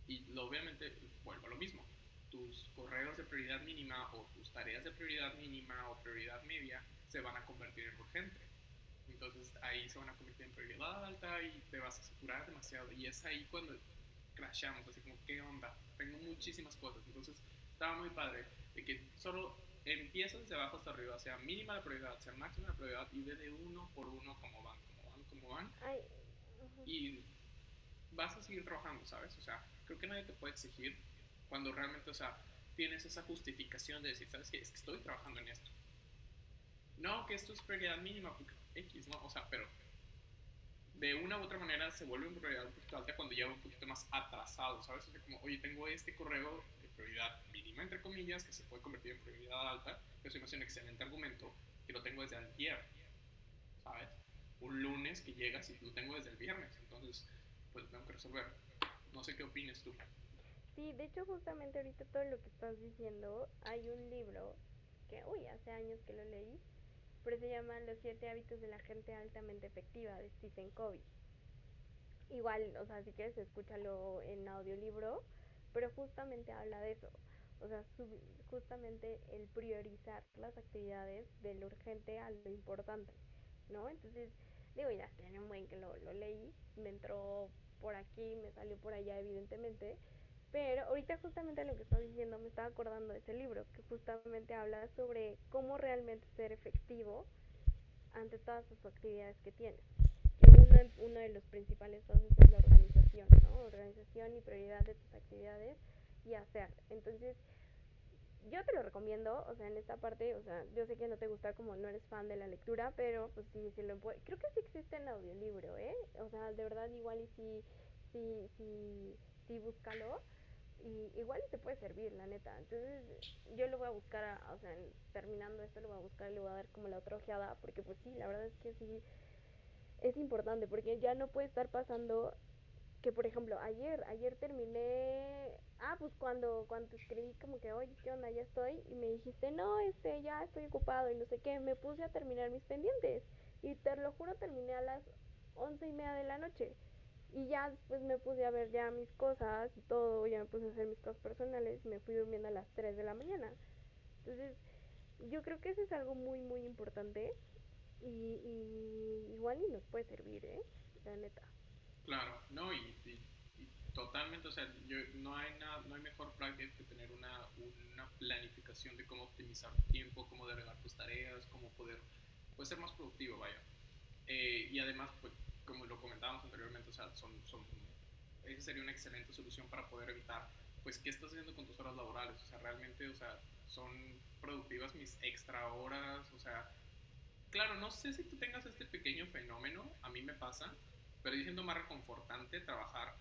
Y lo, obviamente vuelvo a lo mismo tus correos de prioridad mínima o tus tareas de prioridad mínima o prioridad media se van a convertir en urgente. Entonces ahí se van a convertir en prioridad alta y te vas a saturar demasiado. Y es ahí cuando crashamos, así como, ¿qué onda? Tengo muchísimas cosas. Entonces estaba muy padre de que solo empiezas desde abajo hasta arriba, sea mínima la prioridad, sea máxima la prioridad, y ve de uno por uno cómo van, cómo van, cómo van. Ay, Y vas a seguir trabajando, ¿sabes? O sea, creo que nadie te puede exigir cuando realmente, o sea, tienes esa justificación de decir, ¿sabes qué? Es que estoy trabajando en esto. No, que esto es prioridad mínima, porque X, ¿no? O sea, pero de una u otra manera se vuelve una prioridad un poquito alta cuando ya va un poquito más atrasado, ¿sabes? O sea, como, oye, tengo este correo de prioridad mínima, entre comillas, que se puede convertir en prioridad alta, que eso me hace un excelente argumento, que lo tengo desde ayer, ¿sabes? Un lunes que llegas y lo tengo desde el viernes, entonces, pues lo tengo que resolver. No sé qué opines tú. Sí, de hecho justamente ahorita todo lo que estás diciendo, hay un libro que, uy, hace años que lo leí, pero se llama Los siete hábitos de la gente altamente efectiva de Stephen Covey. Igual, o sea, si quieres escúchalo en audiolibro, pero justamente habla de eso. O sea, justamente el priorizar las actividades de lo urgente a lo importante, ¿no? Entonces, digo, ya tiene un buen que lo, lo leí, me entró por aquí, me salió por allá, evidentemente, pero ahorita justamente lo que estás diciendo me estaba acordando de ese libro que justamente habla sobre cómo realmente ser efectivo ante todas las actividades que tienes. Que uno, uno de los principales pasos es la organización, ¿no? Organización y prioridad de tus actividades y hacer. Entonces, yo te lo recomiendo, o sea, en esta parte, o sea, yo sé que no te gusta como no eres fan de la lectura, pero pues sí, sí lo puede, creo que sí existe en audiolibro, ¿eh? O sea, de verdad igual y sí, sí, sí, sí búscalo y igual te puede servir, la neta. Entonces, yo lo voy a buscar, a- o sea, terminando esto lo voy a buscar y le voy a dar como la otra ojeada, porque pues sí, la verdad es que sí es importante, porque ya no puede estar pasando que por ejemplo, ayer, ayer terminé, ah, pues cuando, cuando escribí como que, oye, ¿qué onda? Ya estoy, y me dijiste, no, este, ya estoy ocupado y no sé qué, me puse a terminar mis pendientes, y te lo juro, terminé a las once y media de la noche, y ya después me puse a ver ya mis cosas y todo, ya me puse a hacer mis cosas personales, y me fui durmiendo a las 3 de la mañana, entonces, yo creo que eso es algo muy, muy importante, y, y igual y nos puede servir, ¿eh? La neta. Claro, no, y, totalmente, o sea, yo, no, hay nada, no hay mejor práctica que tener una, una planificación de cómo optimizar tu tiempo, cómo delegar tus tareas, cómo poder pues, ser más productivo, vaya. Eh, y además, pues, como lo comentábamos anteriormente, o sea, son, son, esa sería una excelente solución para poder evitar, pues, qué estás haciendo con tus horas laborales, o sea, realmente, o sea, son productivas mis extra horas, o sea, claro, no sé si tú tengas este pequeño fenómeno, a mí me pasa, pero yo siento más reconfortante trabajar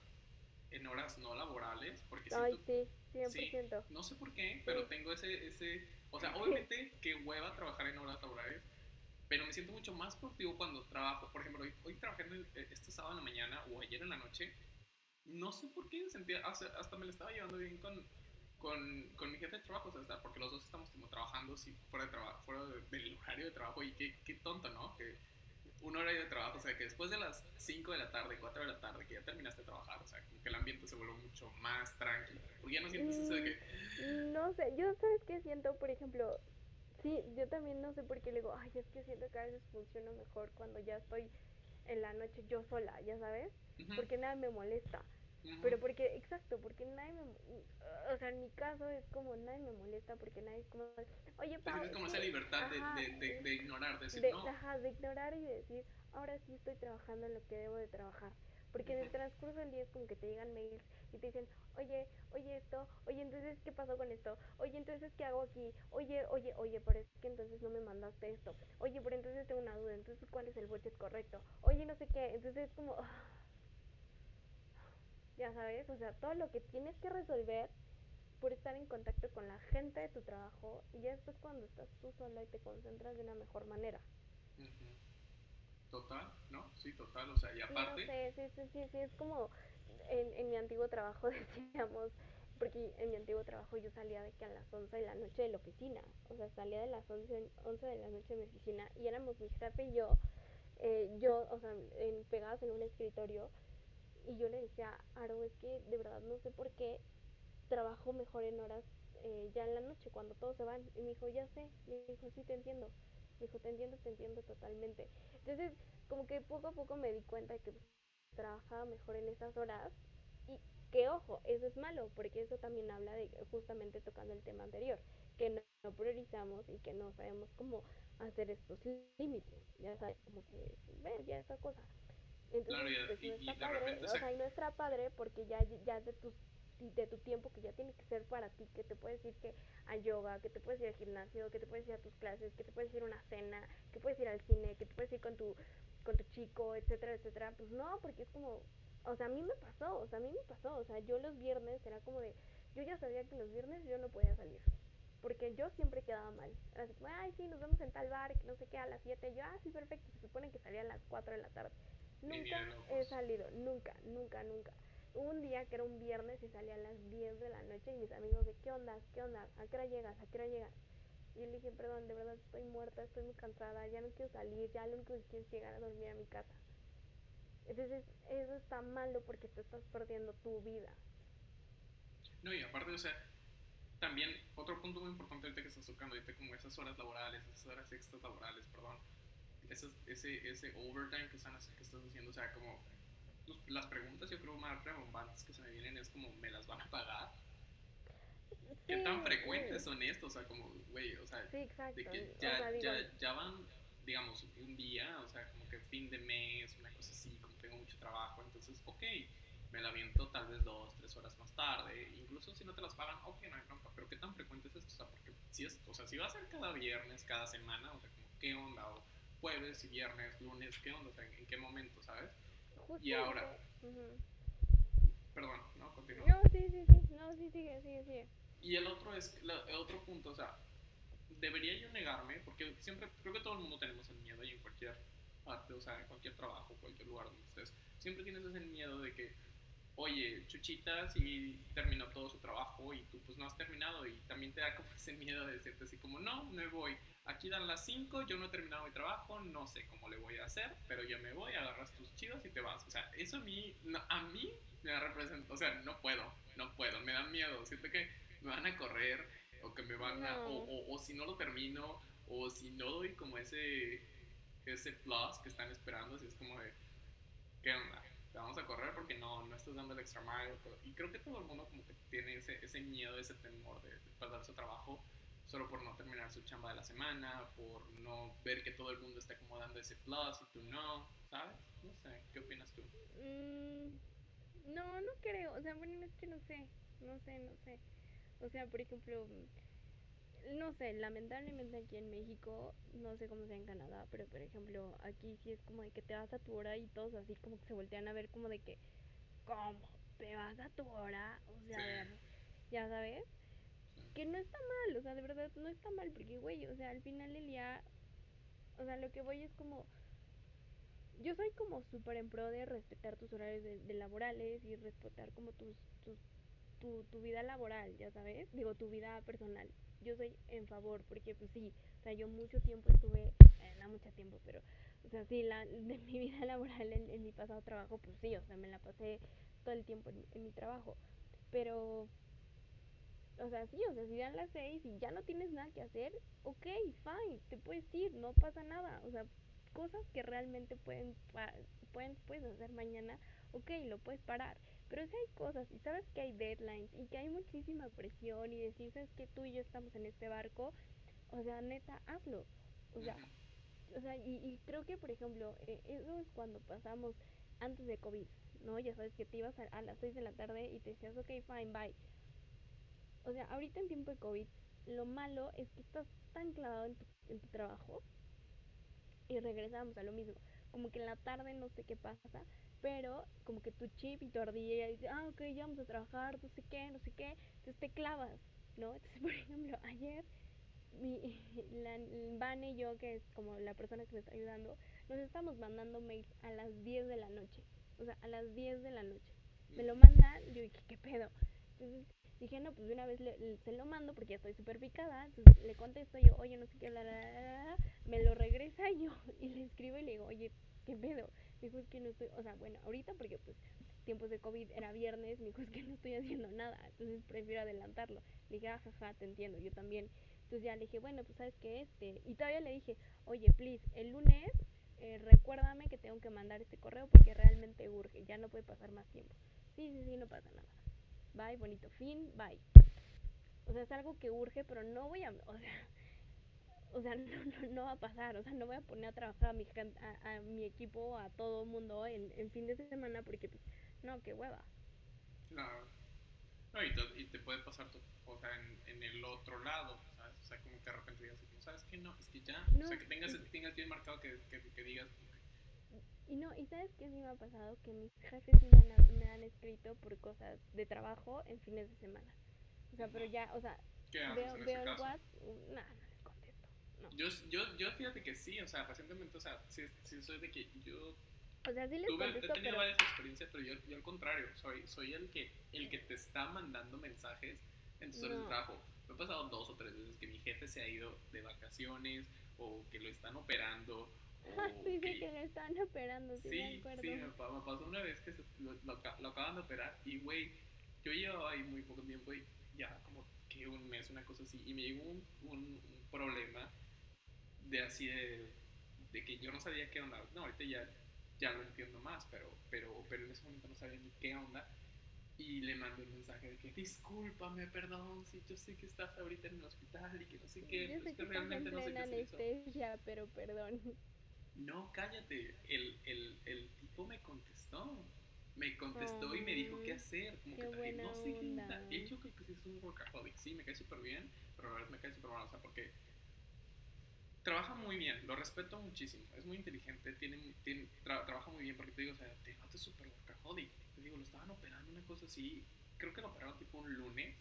en horas no laborales, porque Ay, siento, sí, 100%. no sé por qué, pero Sí. tengo ese, ese, o sea, obviamente que hueva trabajar en horas laborales, pero me siento mucho más productivo cuando trabajo, por ejemplo, hoy, hoy trabajé en el- este sábado en la mañana o ayer en la noche, no sé por qué sentía, hasta, hasta me lo estaba llevando bien con, con, con mi jefe de trabajo, o sea, porque los dos estamos como trabajando sí, fuera, de trabajo, fuera de- del horario de trabajo y qué, qué tonto, ¿no? Que un horario de trabajo, o sea, que después de las 5 de la tarde, 4 de la tarde, que ya terminaste de trabajar, o sea, como que el ambiente se vuelve mucho más tranquilo, porque ya no sientes eso de que, No sé, yo sabes qué siento, por ejemplo, sí, yo también no sé por qué le digo, ay, es que siento que a veces funciona mejor cuando ya estoy en la noche yo sola, ya sabes, porque nada me molesta, pero porque, exacto, porque nadie me, o sea, en mi caso es como nadie me molesta porque nadie es como, oye, sientes es como esa libertad de, ajá, de, de, de ignorar, de decir, no, ajá, de ignorar y de decir, ahora sí estoy trabajando en lo que debo de trabajar. Porque en el transcurso del día es como que te llegan mails y te dicen, oye, oye esto, oye, entonces, ¿qué pasó con esto? Oye, entonces, ¿qué hago aquí? Oye, oye, oye, pero es que entonces no me mandaste esto. Oye, pero entonces tengo una duda, entonces, ¿cuál es el budget correcto? Oye, no sé qué, entonces es como, ya sabes, o sea, todo lo que tienes que resolver por estar en contacto con la gente de tu trabajo y ya después cuando estás tú sola y te concentras de una mejor manera. Total, ¿no? Sí, total, o sea, y Sí, no aparte, sé, sí, sí, sí, sí, es como en, en mi antiguo trabajo decíamos, porque en mi antiguo trabajo yo salía de que a las 11 de la noche de la oficina, o sea, salía de las 11, 11 de la noche de mi oficina y éramos mi jefe y yo, eh, yo, o sea, en, pegadas en un escritorio y yo le decía, Aro, es que de verdad no sé por qué trabajo mejor en horas eh, ya en la noche, cuando todos se van. Y me dijo, ya sé, me dijo, sí te entiendo. Dijo, te entiendo, te entiendo totalmente. Entonces, como que poco a poco me di cuenta de que pues, trabajaba mejor en esas horas y que ojo, eso es malo, porque eso también habla de justamente tocando el tema anterior, que no, no priorizamos y que no sabemos cómo hacer estos límites, ya sabes, como que, ves, ya esa cosa. Entonces, Claro, y, pues y- no está padre, o se- sea, y no está padre porque ya, ya de tus de tu tiempo que ya tiene que ser para ti, que te puedes ir que a yoga, que te puedes ir al gimnasio, que te puedes ir a tus clases, que te puedes ir a una cena, que puedes ir al cine, que te puedes ir con tu con tu chico, etcétera, etcétera. Pues no, porque es como, o sea, a mí me pasó, o sea, a mí me pasó, o sea, yo los viernes era como de, yo ya sabía que los viernes yo no podía salir. Porque yo siempre quedaba mal. Era así como, ay, sí, nos vemos en tal bar, que no sé qué, a las 7. Yo, ah, sí, perfecto. Se supone que salía a las 4 de la tarde. Nunca he salido, nunca, nunca, nunca. Un día que era un viernes y salía a las 10 de la noche y mis amigos de, ¿qué onda? ¿Qué onda? ¿A qué hora llegas? ¿A qué hora llegas? Y yo le dije, perdón, de verdad estoy muerta, estoy muy cansada, ya no quiero salir, ya lo único que quiero es llegar a dormir a mi casa. Entonces, eso está malo porque te estás perdiendo tu vida. No, y aparte, o sea, también otro punto muy importante ahorita que estás tocando, ahorita como esas horas laborales, esas horas extras laborales, perdón, esas, ese, ese overtime que, están, que estás haciendo, o sea, como las preguntas yo creo más rebombantes que se me vienen es como, ¿me las van a pagar? ¿Qué Sí, tan frecuentes sí. son estos? O sea, como, güey, o sea, Sí, exacto. de que o ya, sea, digo, ya, ya van, digamos, un día, o sea, como que fin de mes, una cosa así, como tengo mucho trabajo, entonces, ok, me la aviento tal vez dos, tres horas más tarde, incluso si no te las pagan, ok, no hay bronca, pero ¿qué tan frecuente es esto? O sea, porque si es, o sea, si va a ser cada viernes, cada semana, o sea, como, ¿qué onda? O jueves y viernes, lunes, ¿qué onda? O sea, ¿en, en qué momento, sabes? Y ahora-. Perdón, ¿no? Continúa. No, sí, sí, sí. No, sí, sigue, sigue, sigue. Y el otro es, el otro punto, o sea, debería yo negarme, porque siempre, creo que todo el mundo tenemos el miedo y en cualquier parte, o sea, en cualquier trabajo, cualquier lugar donde estés, siempre tienes ese miedo de que, oye, Chuchita sí terminó todo su trabajo y tú pues no has terminado y también te da como ese miedo de decirte así como, no, me voy, aquí dan las 5, yo no he terminado mi trabajo, no sé cómo le voy a hacer, pero yo me voy, agarras tus chivas y te vas. O sea, eso a mí, no, a mí me representa, o sea, no puedo, no puedo, me da miedo, siento que me van a correr o que me van a, o, o- o si no lo termino, o si no doy como ese, ese plus que están esperando, si es como de, ¿qué onda? Vamos a correr porque no, no estás dando el extra mile. Y creo que todo el mundo como que tiene ese, ese miedo, ese temor de, de perder su trabajo solo por no terminar su chamba de la semana, por no ver que todo el mundo está como dando ese plus y tú no, ¿sabes? No sé, ¿qué opinas tú? Mm, no, no creo. O sea, bueno, es que no sé. No sé, no sé. O sea, por ejemplo, no sé, lamentablemente aquí en México, no sé cómo sea en Canadá, pero por ejemplo, aquí sí es como de que te vas a tu hora y todos así como que se voltean a ver como de que, ¿cómo? ¿Te vas a tu hora? O sea, a ver, ya sabes. Que no está mal, o sea, de verdad no está mal, porque, güey, o sea, al final del día, o sea, lo que voy es como, yo soy como súper en pro de respetar tus horarios de, de laborales y respetar como tus, tus tu, vida laboral, ya sabes, digo, tu vida personal. Yo soy en favor, porque pues sí, o sea, yo mucho tiempo estuve, eh, no mucho tiempo, pero, o sea, sí, la, de mi vida laboral en, mi pasado trabajo, pues sí, o sea, me la pasé todo el tiempo en, mi trabajo. Pero, o sea, sí, o sea, si dan las seis y ya no tienes nada que hacer, ok, fine, te puedes ir, no pasa nada. O sea, cosas que realmente pueden, pueden puedes hacer mañana, ok, lo puedes parar. Pero si hay cosas y sabes que hay deadlines y que hay muchísima presión y decir, sabes que tú y yo estamos en este barco, o sea, neta, hazlo. O sea, o sea, y, y creo que, por ejemplo, eh, eso es cuando pasamos antes de COVID, ¿no? Ya sabes que te ibas a, a las 6 de la tarde y te decías, ok, fine, bye. O sea, ahorita en tiempo de COVID, lo malo es que estás tan clavado en tu, en tu trabajo y regresamos a lo mismo. Como que en la tarde no sé qué pasa, pero como que tu chip y tu ardilla dice, ah, ok, ya vamos a trabajar, no sé qué, no sé qué, entonces te clavas, ¿no? Entonces, por ejemplo, ayer mi, la, Vane y yo, que es como la persona que me está ayudando, nos estamos mandando mails a las 10 de la noche. O sea, a las 10 de la noche. Me lo manda, yo dije, ¿qué pedo? Entonces dije, no, pues de una vez le, se lo mando porque ya estoy súper picada. Entonces le contesto yo, oye, no sé qué, la, la, la", me lo regresa yo y le escribo y le digo, oye, ¿qué pedo? Me dijo, es que no estoy, o sea, bueno, ahorita porque pues tiempos de COVID era viernes, me dijo, es que no estoy haciendo nada, entonces prefiero adelantarlo. Le dije, ajaja, te entiendo, yo también Entonces ya le dije, bueno, pues sabes que este. Y todavía le dije, oye, please, el lunes eh, recuérdame que tengo que mandar este correo porque realmente urge, ya no puede pasar más tiempo. Sí, sí, sí, no pasa nada. Bye, bonito fin, bye. O sea, es algo que urge, pero no voy a, o sea, o sea, no, no, no va a pasar, o sea, no voy a poner a trabajar a mi, a, a mi equipo, a todo el mundo en, en fin de semana porque, pues, no, qué hueva. Claro. No, y, te, y te puede pasar, tu, o sea, en, en, el otro lado, ¿sabes? O sea, como que de repente digas, ¿sabes qué? No, es que ya, no, o sea, que tengas, y, tengas bien marcado que, que, que digas, y no, y sabes qué sí me ha pasado que mis jefes me han, me han escrito por cosas de trabajo en fines de semana. O sea, pero ya, o sea, veo, veo el WhatsApp, nada, no. Yo, yo, yo fíjate que sí, o sea, recientemente, o sea, sí, sí soy de que yo o sea, sí les Tuve, contesto, he tenido pero... varias experiencias, pero yo, yo, al contrario, soy, soy el, que, el que te está mandando mensajes en tus horas No. de trabajo. Me ha pasado dos o tres veces que mi jefe se ha ido de vacaciones o que lo están operando. O Dice que, que lo están operando, sí, sí, me acuerdo. sí, me, pa- me pasó una vez que se- lo, lo lo acaban de operar y, güey, yo llevaba ahí muy poco tiempo y ya como que un mes, una cosa así, y me llegó un, un, un problema de así de, de que yo no sabía qué onda. No, ahorita ya, ya lo entiendo más, pero, pero, pero en ese momento no sabía ni qué onda. Y le mandé un mensaje de que discúlpame, perdón, si yo sé que estás ahorita en el hospital y que no sé qué, Yo pero sé es que realmente no sé qué anestesia, pero perdón. No, cállate. El, el, el tipo me contestó. Me contestó y me dijo qué Ay, hacer. Como qué que buena no sé qué onda. Él yo creo que sí es un workaholic. Sí, me cae súper bien, pero a la vez me cae súper mal. O sea, porque trabaja muy bien. Lo respeto muchísimo. Es muy inteligente. Tiene, tiene, tra- trabaja muy bien porque te digo, o sea, te notas súper workaholic. Te digo, lo estaban operando una cosa así. Creo que lo operaron tipo un lunes.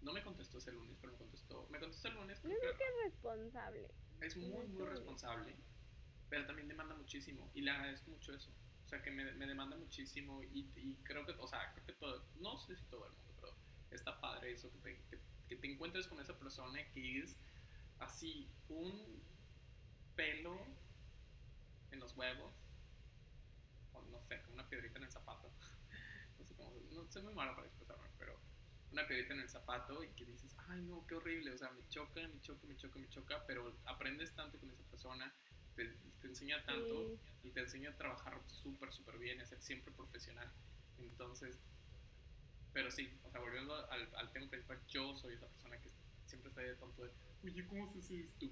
No me contestó ese lunes, pero me contestó. Me contestó el lunes. Yo creo que- es responsable. es muy, muy responsable, pero también demanda muchísimo y le agradezco mucho eso. O sea, que me, me demanda muchísimo y, y creo que, o sea, creo que todo, no sé si todo el mundo, pero está padre eso, que te, que, que te encuentres con esa persona que es así, un pelo en los huevos, o no sé, como una piedrita en el zapato. No sé cómo, no soy muy malo para expresarme, pero una piedrita en el zapato y que dices, ay no, qué horrible, o sea, me choca, me choca, me choca, me choca, pero aprendes tanto con esa persona, te, te enseña tanto Sí. y te enseña a trabajar súper, súper bien, a ser siempre profesional. Entonces, pero sí, o sea, volviendo al, al tema principal, yo soy esa persona que siempre está ahí de tonto de, oye, ¿cómo se hace esto?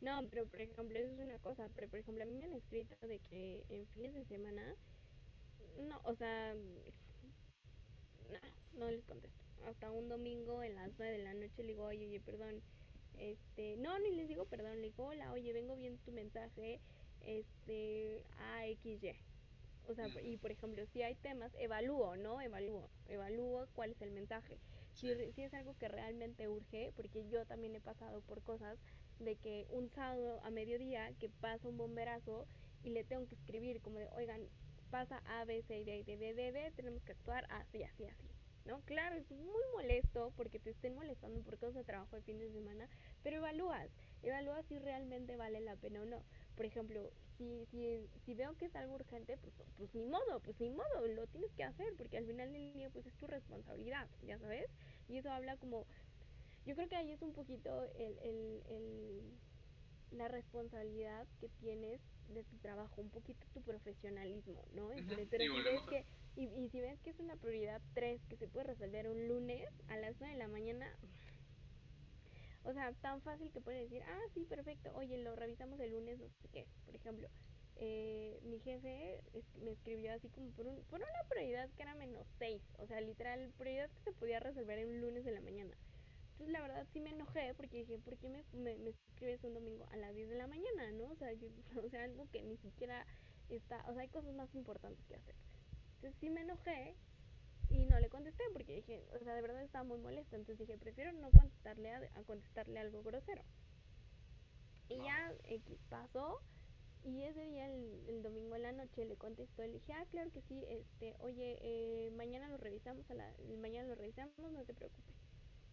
No, pero por ejemplo, eso es una cosa. Pero por ejemplo, a mí me han escrito de que en fines de semana, no, o sea, no, no les contesto. Hasta un domingo en las 9 de la noche le digo, oye, oye, perdón. Este, no, ni les digo perdón, le digo, hola, oye, vengo viendo tu mensaje, este, AXY. O sea, y por ejemplo, si hay temas, evalúo, ¿no? Evalúo, evalúo cuál es el mensaje. Si, si es algo que realmente urge, porque yo también he pasado por cosas de que un sábado a mediodía que pasa un bomberazo y le tengo que escribir como de, oigan, pasa A, B, C, D, D, D, D, D, tenemos que actuar así, así, así. ¿No? Claro, es muy molesto porque te estén molestando por cosas de trabajo de fin de semana, pero evalúas, evalúas si realmente vale la pena o no. Por ejemplo, si, si, si veo que es algo urgente, pues, pues ni modo, pues ni modo, lo tienes que hacer, porque al final del día pues es tu responsabilidad, ya sabes. Y eso habla como, yo creo que ahí es un poquito el, el, el, la responsabilidad que tienes de tu trabajo, un poquito tu profesionalismo, ¿no? Y pero si ves que, y, y si ves que es una prioridad 3 que se puede resolver un lunes a las 9 de la mañana, o sea, tan fácil que puedes decir, ah, sí, perfecto, oye, lo revisamos el lunes, no sé qué. Por ejemplo, eh, mi jefe me escribió así como por, un, por una prioridad que era menos 6, o sea, literal, prioridad que se podía resolver en un lunes de la mañana. Entonces, la verdad, sí me enojé porque dije, ¿por qué me, me, me escribes un domingo a las 10 de la mañana, no? O sea, yo, o sea, algo que ni siquiera está, o sea, hay cosas más importantes que hacer. Entonces, sí me enojé y no le contesté porque dije, o sea, de verdad estaba muy molesta. Entonces dije, prefiero no contestarle a, a contestarle algo grosero. Y ya X pasó. Y ese día, el, el domingo en la noche, le contestó. Le dije, ah, claro que sí. Este, oye, eh, mañana lo revisamos. A la, mañana lo revisamos, no te preocupes.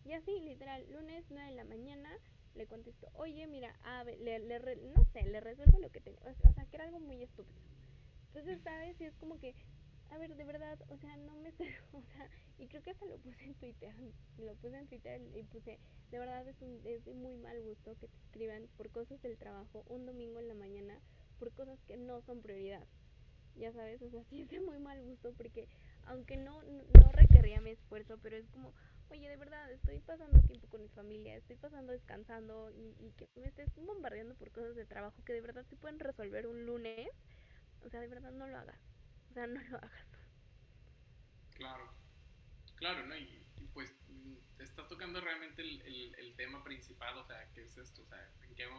Y así, literal, lunes 9 de la mañana le contestó, oye, mira, a ver, le, le re- no sé, le resuelvo lo que tengo. O sea, que era algo muy estúpido. Entonces, ¿sabes? Y es como que a ver, de verdad, o sea, no me o sea, y creo que hasta lo puse en Twitter, lo puse en Twitter y puse, de verdad es, un, es de muy mal gusto que te escriban por cosas del trabajo un domingo en la mañana, por cosas que no son prioridad, ya sabes, o sea, sí es de muy mal gusto porque aunque no, no requería mi esfuerzo, pero es como, oye, de verdad, estoy pasando tiempo con mi familia, estoy pasando descansando y, y que me estés bombardeando por cosas de trabajo que de verdad se pueden resolver un lunes, o sea, de verdad no lo hagas, o no lo hagas. Claro, claro, ¿no? Y, pues te estás tocando realmente el, el, tema principal, o sea, que es esto, o sea,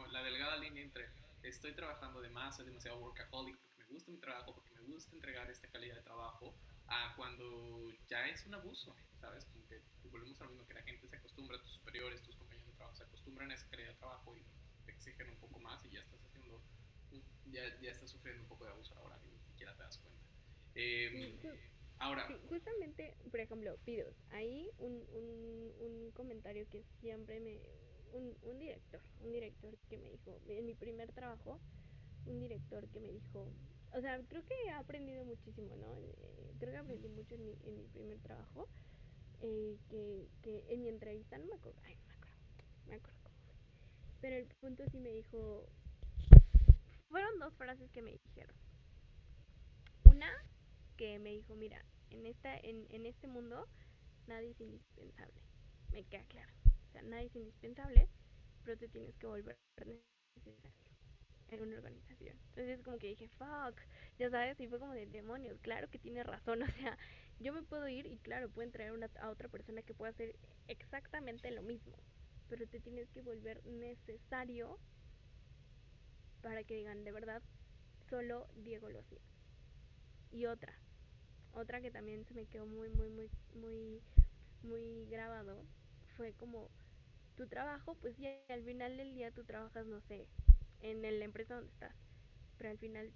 la delgada línea entre estoy trabajando de más, soy demasiado workaholic porque me gusta mi trabajo, porque me gusta entregar esta calidad de trabajo, a cuando ya es un abuso, ¿sabes? Como que volvemos a lo mismo, que la gente se acostumbra, tus superiores, tus compañeros de trabajo se acostumbran a esa calidad de trabajo y te exigen un poco más y ya estás haciendo, ya, ya estás sufriendo un poco de abuso ahora y ni siquiera te das cuenta. Eh, sí, ahora... Sí, justamente, por ejemplo, Pidos, ahí un, un, un comentario que siempre me... Un, un director, un director que me dijo, en mi primer trabajo, un director que me dijo, o sea, creo que he aprendido muchísimo, ¿no? Eh, creo que aprendí mucho en mi, en mi primer trabajo, eh, que, que en mi entrevista, no me acuerdo, ay, no me acuerdo, me acuerdo cómo fue, pero el punto sí me dijo, fueron dos frases que me dijeron. Una, que me dijo, mira, en, esta, en, en este mundo nadie es indispensable, me queda claro, o sea, nadie es indispensable, pero te tienes que volver necesario en una organización. Entonces como que dije, fuck, ya sabes, y fue como de demonios, claro que tiene razón, o sea, yo me puedo ir y claro, pueden traer una, a otra persona que pueda hacer exactamente lo mismo, pero te tienes que volver necesario para que digan, de verdad, solo Diego lo hacía. Y otra, otra que también se me quedó muy, muy, muy, muy, muy grabado, fue como tu trabajo, pues ya al final del día tú trabajas, no sé, en la empresa donde estás. Pero al final,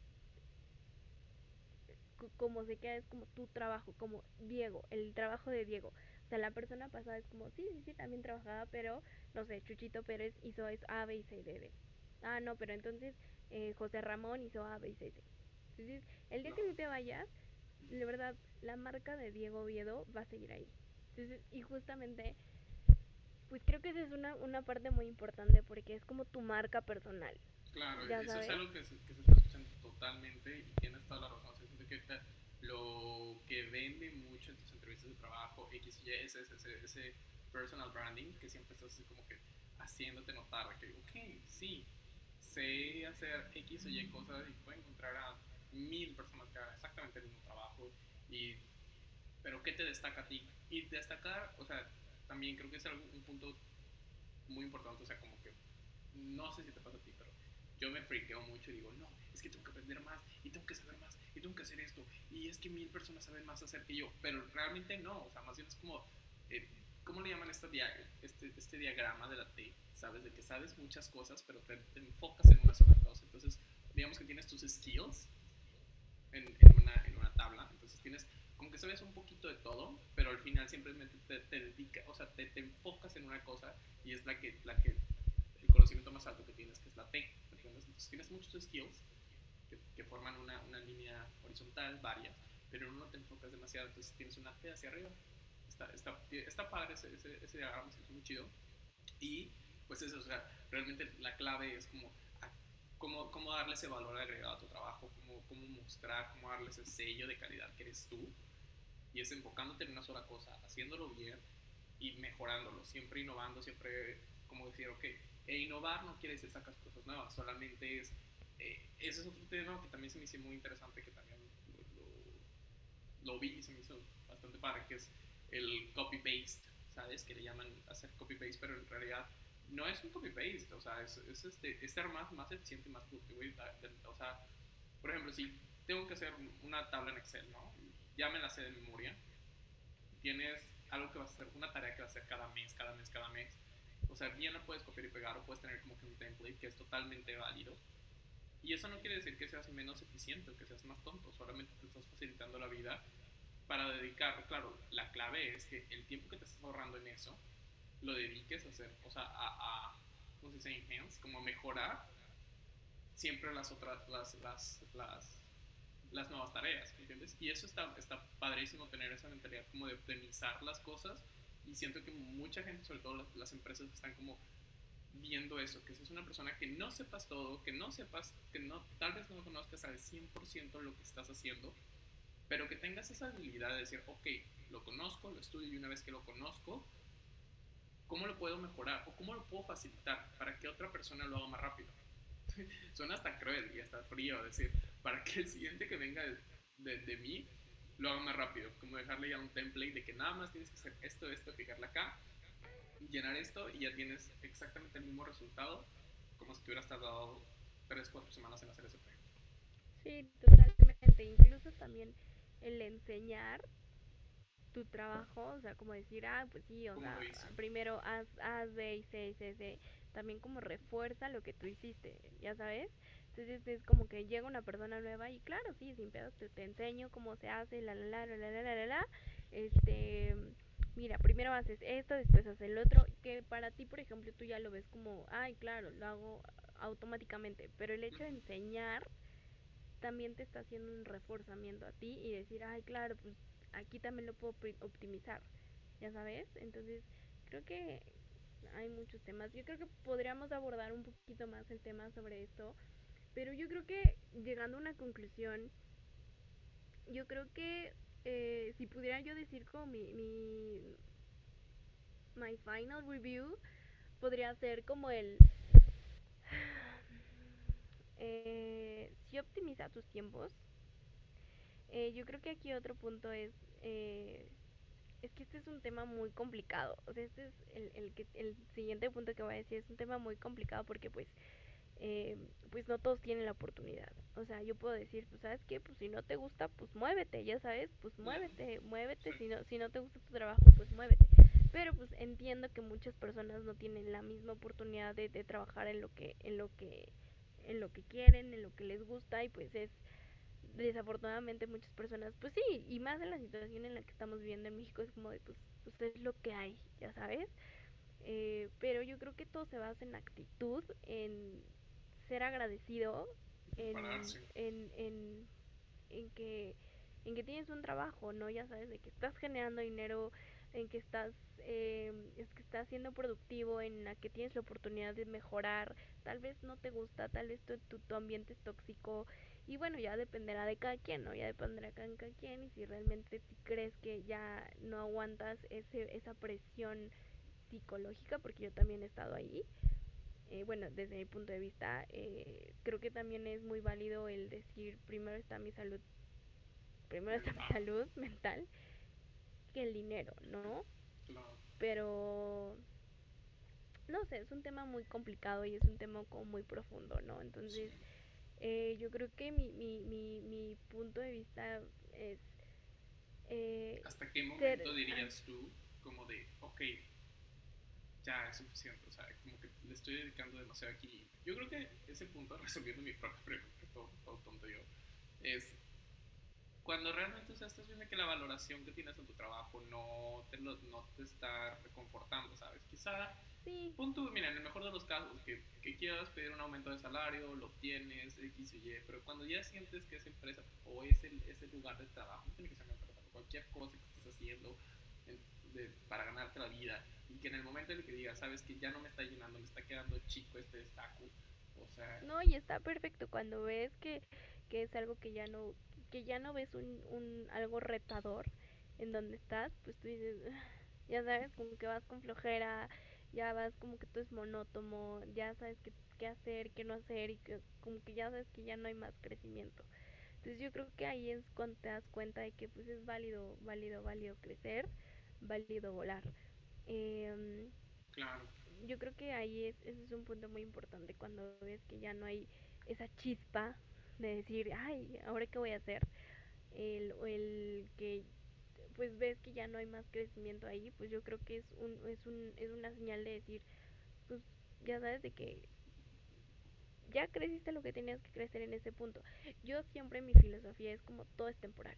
como se queda, es como tu trabajo, como Diego, el trabajo de Diego. O sea, la persona pasada es como, sí, sí, sí, también trabajaba, pero, no sé, Chuchito Pérez hizo eso A, B y C, D, D. Ah, no, pero entonces eh, José Ramón hizo A, B y C, D. Entonces, el día que tú te vayas, de verdad, la marca de Diego Oviedo va a seguir ahí. Entonces, y justamente, pues creo que esa es una, una parte muy importante porque es como tu marca personal. Claro, eso sabes. es algo que se, que se, está escuchando totalmente y tienes toda la razón. O sea, siento que lo que vende mucho en tus entrevistas de trabajo, X y es ese, personal branding que siempre estás así como que haciéndote notar que, ok, sí, sé hacer X o Y cosas y puedo encontrar a mil personas que hagan exactamente el mismo trabajo, y, pero ¿qué te destaca a ti? Y destacar, o sea, también creo que es algo, un punto muy importante, o sea, como que no sé si te pasa a ti, pero yo me friqueo mucho y digo, no, es que tengo que aprender más y tengo que saber más y tengo que hacer esto y es que mil personas saben más hacer que yo, pero realmente no, o sea, más bien es como, eh, ¿cómo le llaman este, este, este diagrama de la T? ¿Sabes? De que sabes muchas cosas, pero te, te, enfocas en una sola cosa. Entonces, digamos que tienes tus skills en, en, una, en una tabla, entonces tienes como que sabes un poquito de todo, pero al final simplemente te, te dedicas, o sea, te, te, enfocas en una cosa y es la que, la que, el conocimiento más alto que tienes, que es la T. Entonces tienes muchos skills que, que forman una, una, línea horizontal, varias, pero uno te enfocas demasiado, entonces tienes una T hacia arriba. Está, está, está padre ese, ese, ese diagrama, es muy chido. Y pues eso, o sea, realmente la clave es como cómo, cómo darle ese valor agregado a tu trabajo, cómo, cómo mostrar, cómo darle ese sello de calidad que eres tú. Y es enfocándote en una sola cosa, haciéndolo bien y mejorándolo, siempre innovando, siempre como decir, ok, e innovar no quiere decir sacar cosas nuevas, solamente es, eh, ese es otro tema que también se me hizo muy interesante, que también lo, lo vi y se me hizo bastante padre, que es el copy-paste, ¿sabes? Que le llaman hacer copy-paste, pero en realidad no es un copy-paste, o sea, es, es, este, es ser más, eficiente y más productivo. O sea, por ejemplo, si tengo que hacer una tabla en Excel, ¿no? Ya me la sé de memoria. Tienes algo que vas a hacer, una tarea que vas a hacer cada mes, cada mes, cada mes. O sea, bien la puedes copiar y pegar o puedes tener como que un template que es totalmente válido. Y eso no quiere decir que seas menos eficiente o que seas más tonto, solamente te estás facilitando la vida para dedicar, claro, la clave es que el tiempo que te estás ahorrando en eso, lo dediques a hacer, o sea, a, a ¿cómo se dice? Enhance, como mejorar siempre las otras, las, las, las, las nuevas tareas, ¿entiendes? Y eso está, está padrísimo tener esa mentalidad como de optimizar las cosas y siento que mucha gente, sobre todo las, las empresas, están como viendo eso, que seas una persona que no sepas todo, que no sepas, que no, tal vez no conozcas al 100% lo que estás haciendo, pero que tengas esa habilidad de decir, ok, lo conozco, lo estudio y una vez que lo conozco, ¿cómo lo puedo mejorar o cómo lo puedo facilitar para que otra persona lo haga más rápido? Suena hasta cruel y hasta frío decir, para que el siguiente que venga de, de, mí lo haga más rápido, como dejarle ya un template de que nada más tienes que hacer esto, esto, fijarla acá, llenar esto y ya tienes exactamente el mismo resultado como si te hubieras tardado 3, 4 semanas en hacer ese proyecto. Sí, totalmente. Incluso también el enseñar tu trabajo, o sea, como decir, ah, pues sí, o sea, primero haz, haz B y C, C, C, también como refuerza lo que tú hiciste, ya sabes. Entonces es como que llega una persona nueva y claro, sí, sin pedos te, te enseño cómo se hace, la, la, la, la, la, la, la, la, este, mira, primero haces esto, después haces el otro, que para ti, por ejemplo, tú ya lo ves como, ay, claro, lo hago automáticamente, pero el hecho de enseñar también te está haciendo un reforzamiento a ti y decir, ay, claro, pues aquí también lo puedo optimizar, ya sabes, entonces creo que hay muchos temas, yo creo que podríamos abordar un poquito más el tema sobre esto, pero yo creo que llegando a una conclusión, yo creo que eh, si pudiera yo decir como mi, mi my final review podría ser como el eh, si optimiza tus tiempos eh, yo creo que aquí otro punto es eh, es que este es un tema muy complicado. O sea este es el, el, que, el siguiente punto que voy a decir es un tema muy complicado porque pues eh, pues no todos tienen la oportunidad. O sea, yo puedo decir, pues sabes qué, pues si no te gusta, pues muévete, ya sabes, pues muévete, muévete, si no, si no te gusta tu trabajo, pues muévete. Pero pues entiendo que muchas personas no tienen la misma oportunidad de, de trabajar en lo que, en lo que, en lo que quieren, en lo que les gusta, y pues es desafortunadamente muchas personas, pues sí, y más en la situación en la que estamos viviendo en México, es como de, pues, pues es lo que hay, ya sabes. Eh, pero yo creo que todo se basa en actitud, en ser agradecido en, en, en, en, que en que tienes un trabajo, ¿no? Ya sabes, de que estás generando dinero, en que estás, eh, es que estás siendo productivo, en la que tienes la oportunidad de mejorar, tal vez no te gusta, tal vez tu, tu, tu ambiente es tóxico, y bueno, ya dependerá de cada quien, ¿no? Ya dependerá de cada quien, y si realmente si crees que ya no aguantas ese, esa presión psicológica, porque yo también he estado ahí, eh, bueno, desde mi punto de vista, eh, creo que también es muy válido el decir, primero está mi salud, primero está mi salud mental que el dinero, ¿no? Pero, no sé, es un tema muy complicado y es un tema como muy profundo, ¿no? Entonces, eh, yo creo que mi, mi, mi, mi punto de vista es... Eh, ¿Hasta qué momento dirías tú como de, ok, ya es suficiente, o sea, como que le estoy dedicando demasiado aquí. Yo creo que ese punto, resolviendo mi propia pregunta, todo, todo tonto yo, es cuando realmente o sea, estás viendo que la valoración que tienes en tu trabajo no te, lo, no te está reconfortando, ¿sabes? Quizá, sí. punto, mira, en el mejor de los casos, que, que quieras pedir un aumento de salario, lo obtienes, X o Y, pero cuando ya sientes que esa empresa o ese, ese lugar de trabajo, no tiene que ser una empresa, cualquier cosa que estés haciendo de, para ganarte la vida, y que en el momento en el que digas, sabes que ya no me está llenando, me está quedando chico este destaco, o sea... No, y está perfecto cuando ves que, que es algo que ya no, que ya no ves un, un algo retador en donde estás, pues tú dices, ya sabes, como que vas con flojera, ya vas como que tú es monótono, ya sabes qué, qué hacer, qué no hacer, y que, como que ya sabes que ya no hay más crecimiento. Entonces yo creo que ahí es cuando te das cuenta de que pues es válido, válido, válido crecer, válido volar. Eh, claro. Yo creo que ahí es, ese es un punto muy importante cuando ves que ya no hay esa chispa de decir, ay, ¿ahora qué voy a hacer? El, el que pues ves que ya no hay más crecimiento ahí, pues yo creo que es un, es un, es una señal de decir, pues ya sabes de que ya creciste lo que tenías que crecer en ese punto. Yo siempre mi filosofía es como todo es temporal.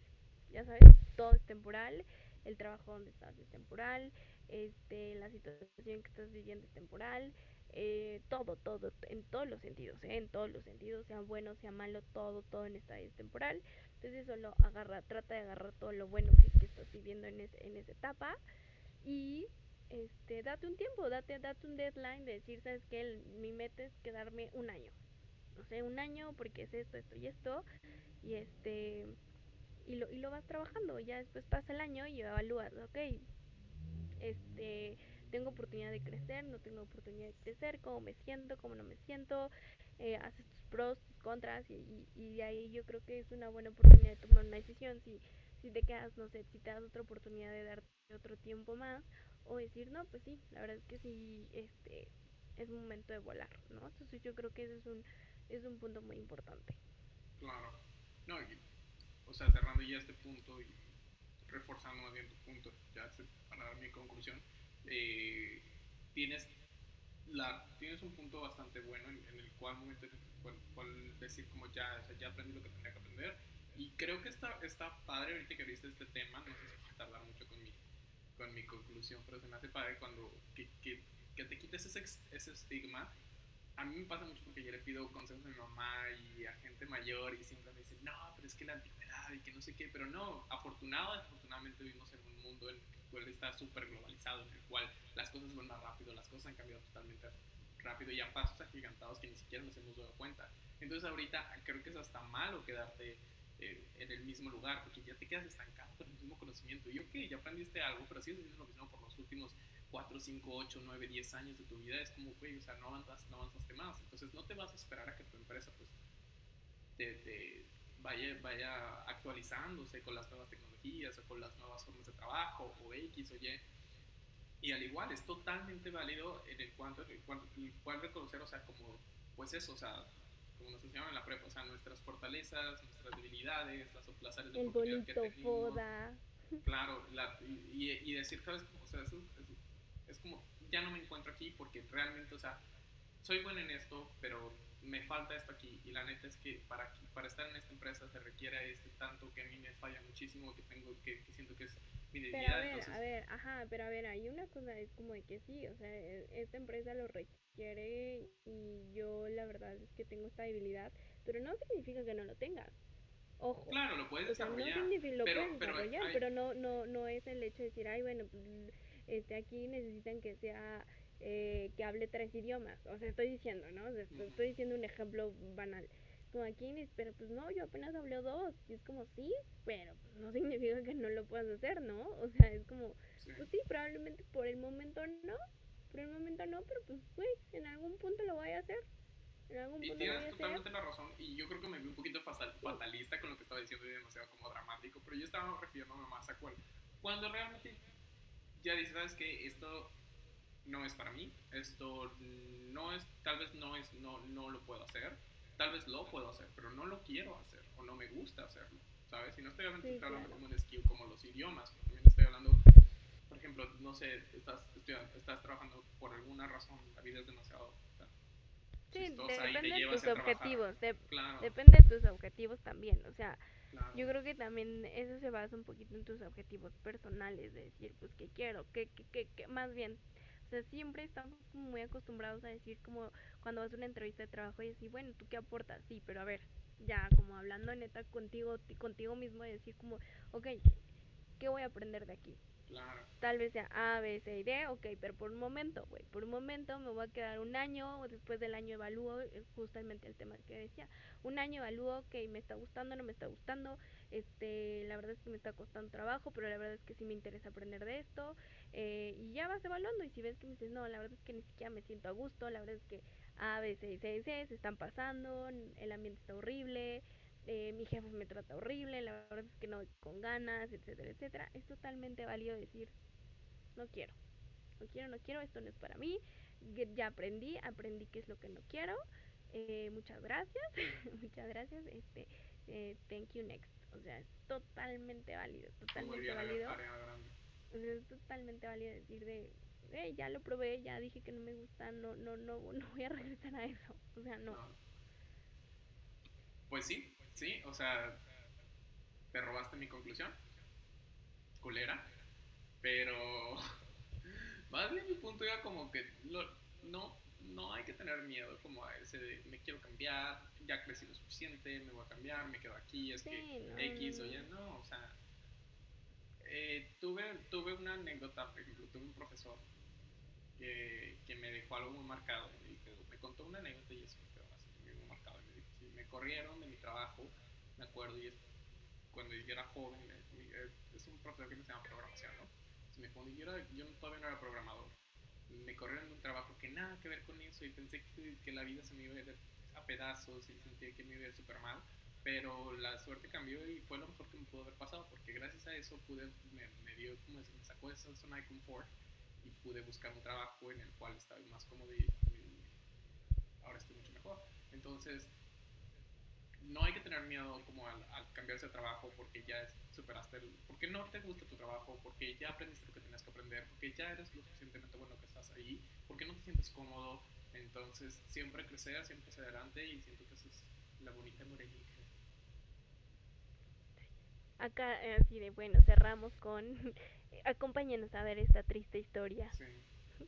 Ya sabes, todo es temporal, el trabajo donde estás es temporal, este, la situación que estás viviendo es temporal, eh, todo, todo, en todos los sentidos, ¿eh? en todos los sentidos, sea bueno, sea malo, todo, todo en esta es temporal. Entonces solo agarra, trata de agarrar todo lo bueno que, estás viviendo en, en esa etapa. Y este, date un tiempo, date, date un deadline de decir, sabes que mi meta es quedarme un año, no sé, un año porque es esto, esto y esto, y este, y lo, y lo vas trabajando, ya después pasa el año y evalúas, ok, este, tengo oportunidad de crecer, no tengo oportunidad de crecer, cómo me siento, cómo no me siento, eh, haces tus pros, tus contras y, y, de ahí yo creo que es una buena oportunidad de tomar una decisión. Si, si te quedas, no sé, si te das otra oportunidad de darte otro tiempo más o decir, no, pues sí, la verdad es que sí, este, es momento de volar, ¿no? Entonces yo creo que ese es un, es un punto muy importante. Claro. No, o sea, cerrando ya este punto y reforzando más bien tu punto, ya para dar mi conclusión, eh, tienes, la, tienes un punto bastante bueno en, el cual, momento, cual, decir como ya, ya aprendí lo que tenía que aprender. Y creo que está, está padre ahorita que viste este tema, no sé si va a tardar mucho con mi, con mi conclusión, pero se me hace padre cuando que, que, que te quites ese, ese estigma a mí me pasa mucho porque yo le pido consejos a mi mamá y a gente mayor y siempre me dicen, no, pero es que la antigüedad y que no sé qué, pero no, afortunado, afortunadamente vivimos en un mundo en el cual está súper globalizado, en el cual las cosas van más rápido, las cosas han cambiado totalmente rápido y a pasos agigantados que ni siquiera nos hemos dado cuenta. Entonces ahorita creo que es hasta malo quedarte eh, en el mismo lugar porque ya te quedas estancado con el mismo conocimiento. Y ok, ya aprendiste algo, pero sigues haciendo lo mismo por los últimos 4, 5, 8, 9, 10 años de tu vida, es como, güey, o sea, no avanzaste, no avanzaste más. Entonces no te vas a esperar a que tu empresa, pues, te, vaya, vaya actualizándose con las nuevas tecnologías o con las nuevas formas de trabajo o X o Y. Y al igual, es totalmente válido en el cuanto, en el cual reconocer, o sea, como, pues eso, o sea, como nos enseñaron en la prepa, o sea, nuestras fortalezas, nuestras debilidades, las placeres de oportunidad que tenemos. Foda. Claro, la, y, y, decir, ¿sabes? O sea, eso, es como, ya no me encuentro aquí porque realmente, o sea, soy bueno en esto, pero me falta esto aquí. Y la neta es que para, para estar en esta empresa se requiere este tanto que a mí me falla muchísimo, que tengo que, siento que es mi debilidad. Pero a ver, a ver, ajá, pero a ver, hay una cosa, es como de que sí, o sea, e, esta empresa lo requiere y yo la verdad es que tengo esta debilidad, pero no significa que no lo tengas. Ojo. Claro, lo puedes desarrollar. no significa, lo pero, puedes desarrollar, pero, no, no, no es el hecho de decir, ay, bueno, pues este, aquí necesitan que sea, eh, que hable tres idiomas. O sea, estoy diciendo, ¿no? estoy diciendo un ejemplo banal. Como aquí, pero pues no, yo apenas hablo dos. Y es como, sí, pero pues no significa que no lo puedas hacer, ¿no? O sea, es como, pues sí, probablemente por el momento no, por el momento no, pero pues, güey, en algún punto lo voy a hacer. En algún y tienes totalmente la razón, y yo creo que me vi un poquito fatalista con lo que estaba diciendo y demasiado como dramático, pero yo estaba refiriéndome más a cuál. Cuando realmente ya dices, ¿sabes que Esto no es para mí, esto no es, tal vez no es, no, no lo puedo hacer, tal vez lo puedo hacer, pero no lo quiero hacer o no me gusta hacerlo, ¿sabes? Y no estoy hablando, como un skill como los idiomas, también estoy hablando, por ejemplo, no sé, estás, estás trabajando por alguna razón, la vida es demasiado... sí, depende de tus objetivos, depende de tus objetivos también, o sea, yo creo que también eso se basa un poquito en tus objetivos personales, de decir, pues, ¿qué quiero? ¿Qué, qué, qué, más bien? O sea, siempre estamos muy acostumbrados a decir como cuando vas a una entrevista de trabajo y decir, bueno, ¿tú qué aportas? Sí, pero a ver, ya como hablando neta contigo, contigo mismo y decir como, ok, ¿qué voy a aprender de aquí? Tal vez sea A, B, C y D, ok, pero por un momento, güey, por un momento me voy a quedar un año, después del año evalúo, es justamente el tema que decía, un año evalúo, ok, me está gustando, no me está gustando, este, la verdad es que me está costando trabajo, pero la verdad es que sí me interesa aprender de esto, eh, y ya vas evaluando, y si ves que me dices, no, la verdad es que ni siquiera me siento a gusto, la verdad es que A, B, C C, C se están pasando, el ambiente está horrible, eh, mi jefe me trata horrible, la verdad es que no con ganas, etcétera, etcétera, es totalmente válido decir, no quiero, no quiero, no quiero, esto no es para mí, ya aprendí, aprendí qué es lo que no quiero, eh, muchas gracias, muchas gracias, este, eh, thank you next, o sea, es totalmente válido, totalmente válido, es totalmente válido decir de, ya lo probé, ya dije que no me gusta, no, no, no, no voy a regresar a eso, o sea, no. Pues sí, Sí, o sea, te robaste mi conclusión. Culera. Pero más bien mi punto era como que no, no hay que tener miedo como a ese de me quiero cambiar, ya crecí lo suficiente, me voy a cambiar, me quedo aquí, es que X o Y, no, o sea, eh, tuve, tuve una anécdota, por ejemplo, tuve un profesor que, que me dejó algo muy marcado, me, me contó una anécdota y eso me quedó así muy marcado, me, me corrieron de mi trabajo, me acuerdo, y es, cuando yo era joven, es un profesor que me llama programación, ¿no? me dijo, yo, yo todavía no era programador, me corrieron de un trabajo que nada que ver con eso y pensé que, que la vida se me iba a ir a pedazos y sentía que me iba a ir súper mal, pero la suerte cambió y fue lo mejor que me pudo haber pasado porque gracias a eso pude, me, me dio, como me sacó de esa zona de confort y pude buscar un trabajo en el cual estaba más cómodo y, y ahora estoy mucho mejor. Entonces, no hay que tener miedo como al, al cambiarse de trabajo porque ya superaste el, porque no te gusta tu trabajo, porque ya aprendiste lo que tenías que aprender, porque ya eres lo suficientemente bueno que estás ahí, porque no te sientes cómodo, entonces siempre crecer, siempre hacia adelante y siento que esa es la bonita moraleja. Acá eh, así de bueno, cerramos con acompáñenos a ver esta triste historia. Sí.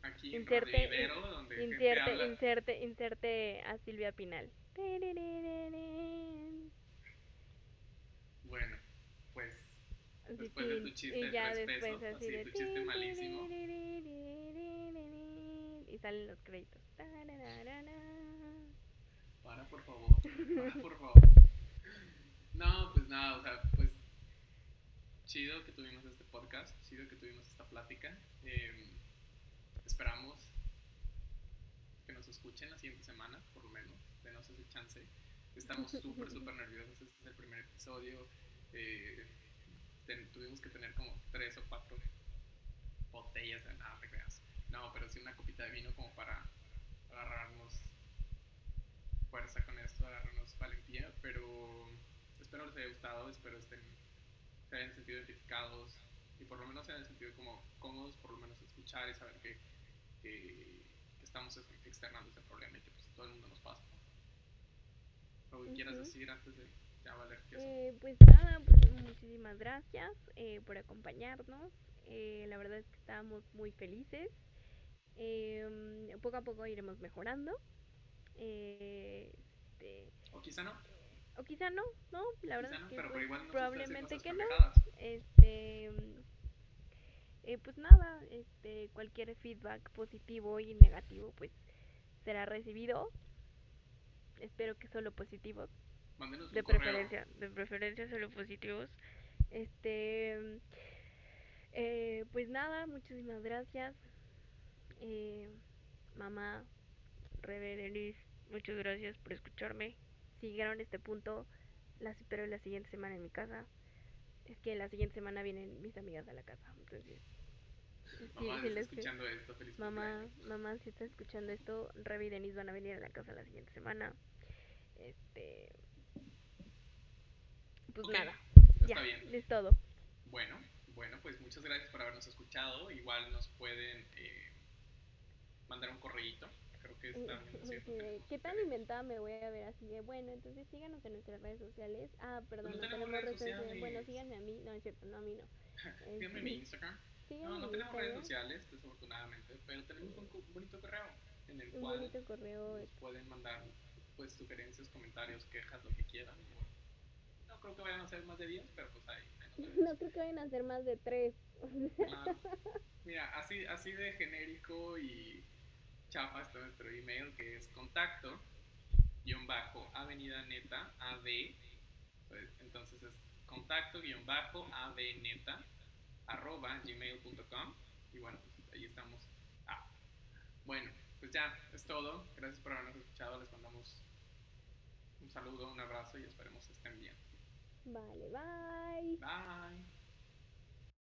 Aquí en Inserte, Ibero, donde gente inserte, habla- inserte, inserte a Silvia Pinal. Bueno, pues Así, Después de tu chiste y de ya tres después pesos, así así, de tu chiste malísimo. Y salen los créditos. Para, por favor. Para, por favor. No, pues nada, o sea, pues chido que tuvimos este podcast, chido que tuvimos esta plática. Eh, esperamos que nos escuchen la siguiente semana, por lo menos, ese chance. Estamos súper, súper nerviosos. Este es el primer episodio. Eh, ten- tuvimos que tener como tres o cuatro botellas de nada, te creas. No, pero sí una copita de vino como para agarrarnos fuerza con esto, agarrarnos valentía, pero espero les haya gustado, espero estén, se hayan sentido identificados y por lo menos se hayan sentido como cómodos, por lo menos escuchar y saber que, que, que estamos ex- externando este problema y que pues todo el mundo nos pasa. ¿Algo que quieras decir antes de ya valer? Eh, pues nada, pues muchísimas gracias eh, por acompañarnos. Eh, la verdad es que estábamos muy felices. Eh, poco a poco iremos mejorando. Eh, este, O quizá no, o quizá no, no, la verdad es que pero, pues, igual probablemente que no. Este, pues nada, este, cualquier feedback positivo y negativo pues será recibido. Espero que solo positivos, Mándenos un de correo. preferencia, de preferencia solo positivos. Este, eh, pues nada, muchísimas gracias. Eh, mamá, Rebe, Denise, muchas gracias por escucharme. Si llegaron a este punto, las espero la siguiente semana en mi casa. Es que la siguiente semana vienen mis amigas a la casa, entonces. Sí, Mamá, sí está les- escuchando esto, feliz Mamá, cumpleaños. mamá, si estás escuchando esto, Rebe y Denise van a venir a la casa la siguiente semana. Este. Pues nada, Está ya, bien. es todo. Bueno, bueno, pues muchas gracias por habernos escuchado. Igual nos pueden eh, mandar un correíto. Creo que está bien de, tenemos ¿Qué tan inventada me voy a ver así de bueno? Entonces síganos en nuestras redes sociales. Ah, perdón, no no, tenemos redes sociales. Bueno, síganme a mí. No, es cierto, no a mí no. Síganme en mi Instagram. No, no en tenemos redes sociales, desafortunadamente, pero tenemos un bonito correo en el Un cual bonito correo. nos pueden mandar pues sugerencias, comentarios, quejas, lo que quieran. No creo que vayan a ser más de 10, pero pues ahí. No creo que vayan a ser más de tres. Claro. Mira, así, así de genérico y chafa está nuestro email que es contacto guion bajo avenida neta ad pues, entonces es contacto guion bajo ad neta arroba gmail.com y bueno pues ahí estamos. Ah. bueno pues ya es todo. Gracias por habernos escuchado. Les mandamos un saludo un abrazo y esperemos estén bien. Vale, bye.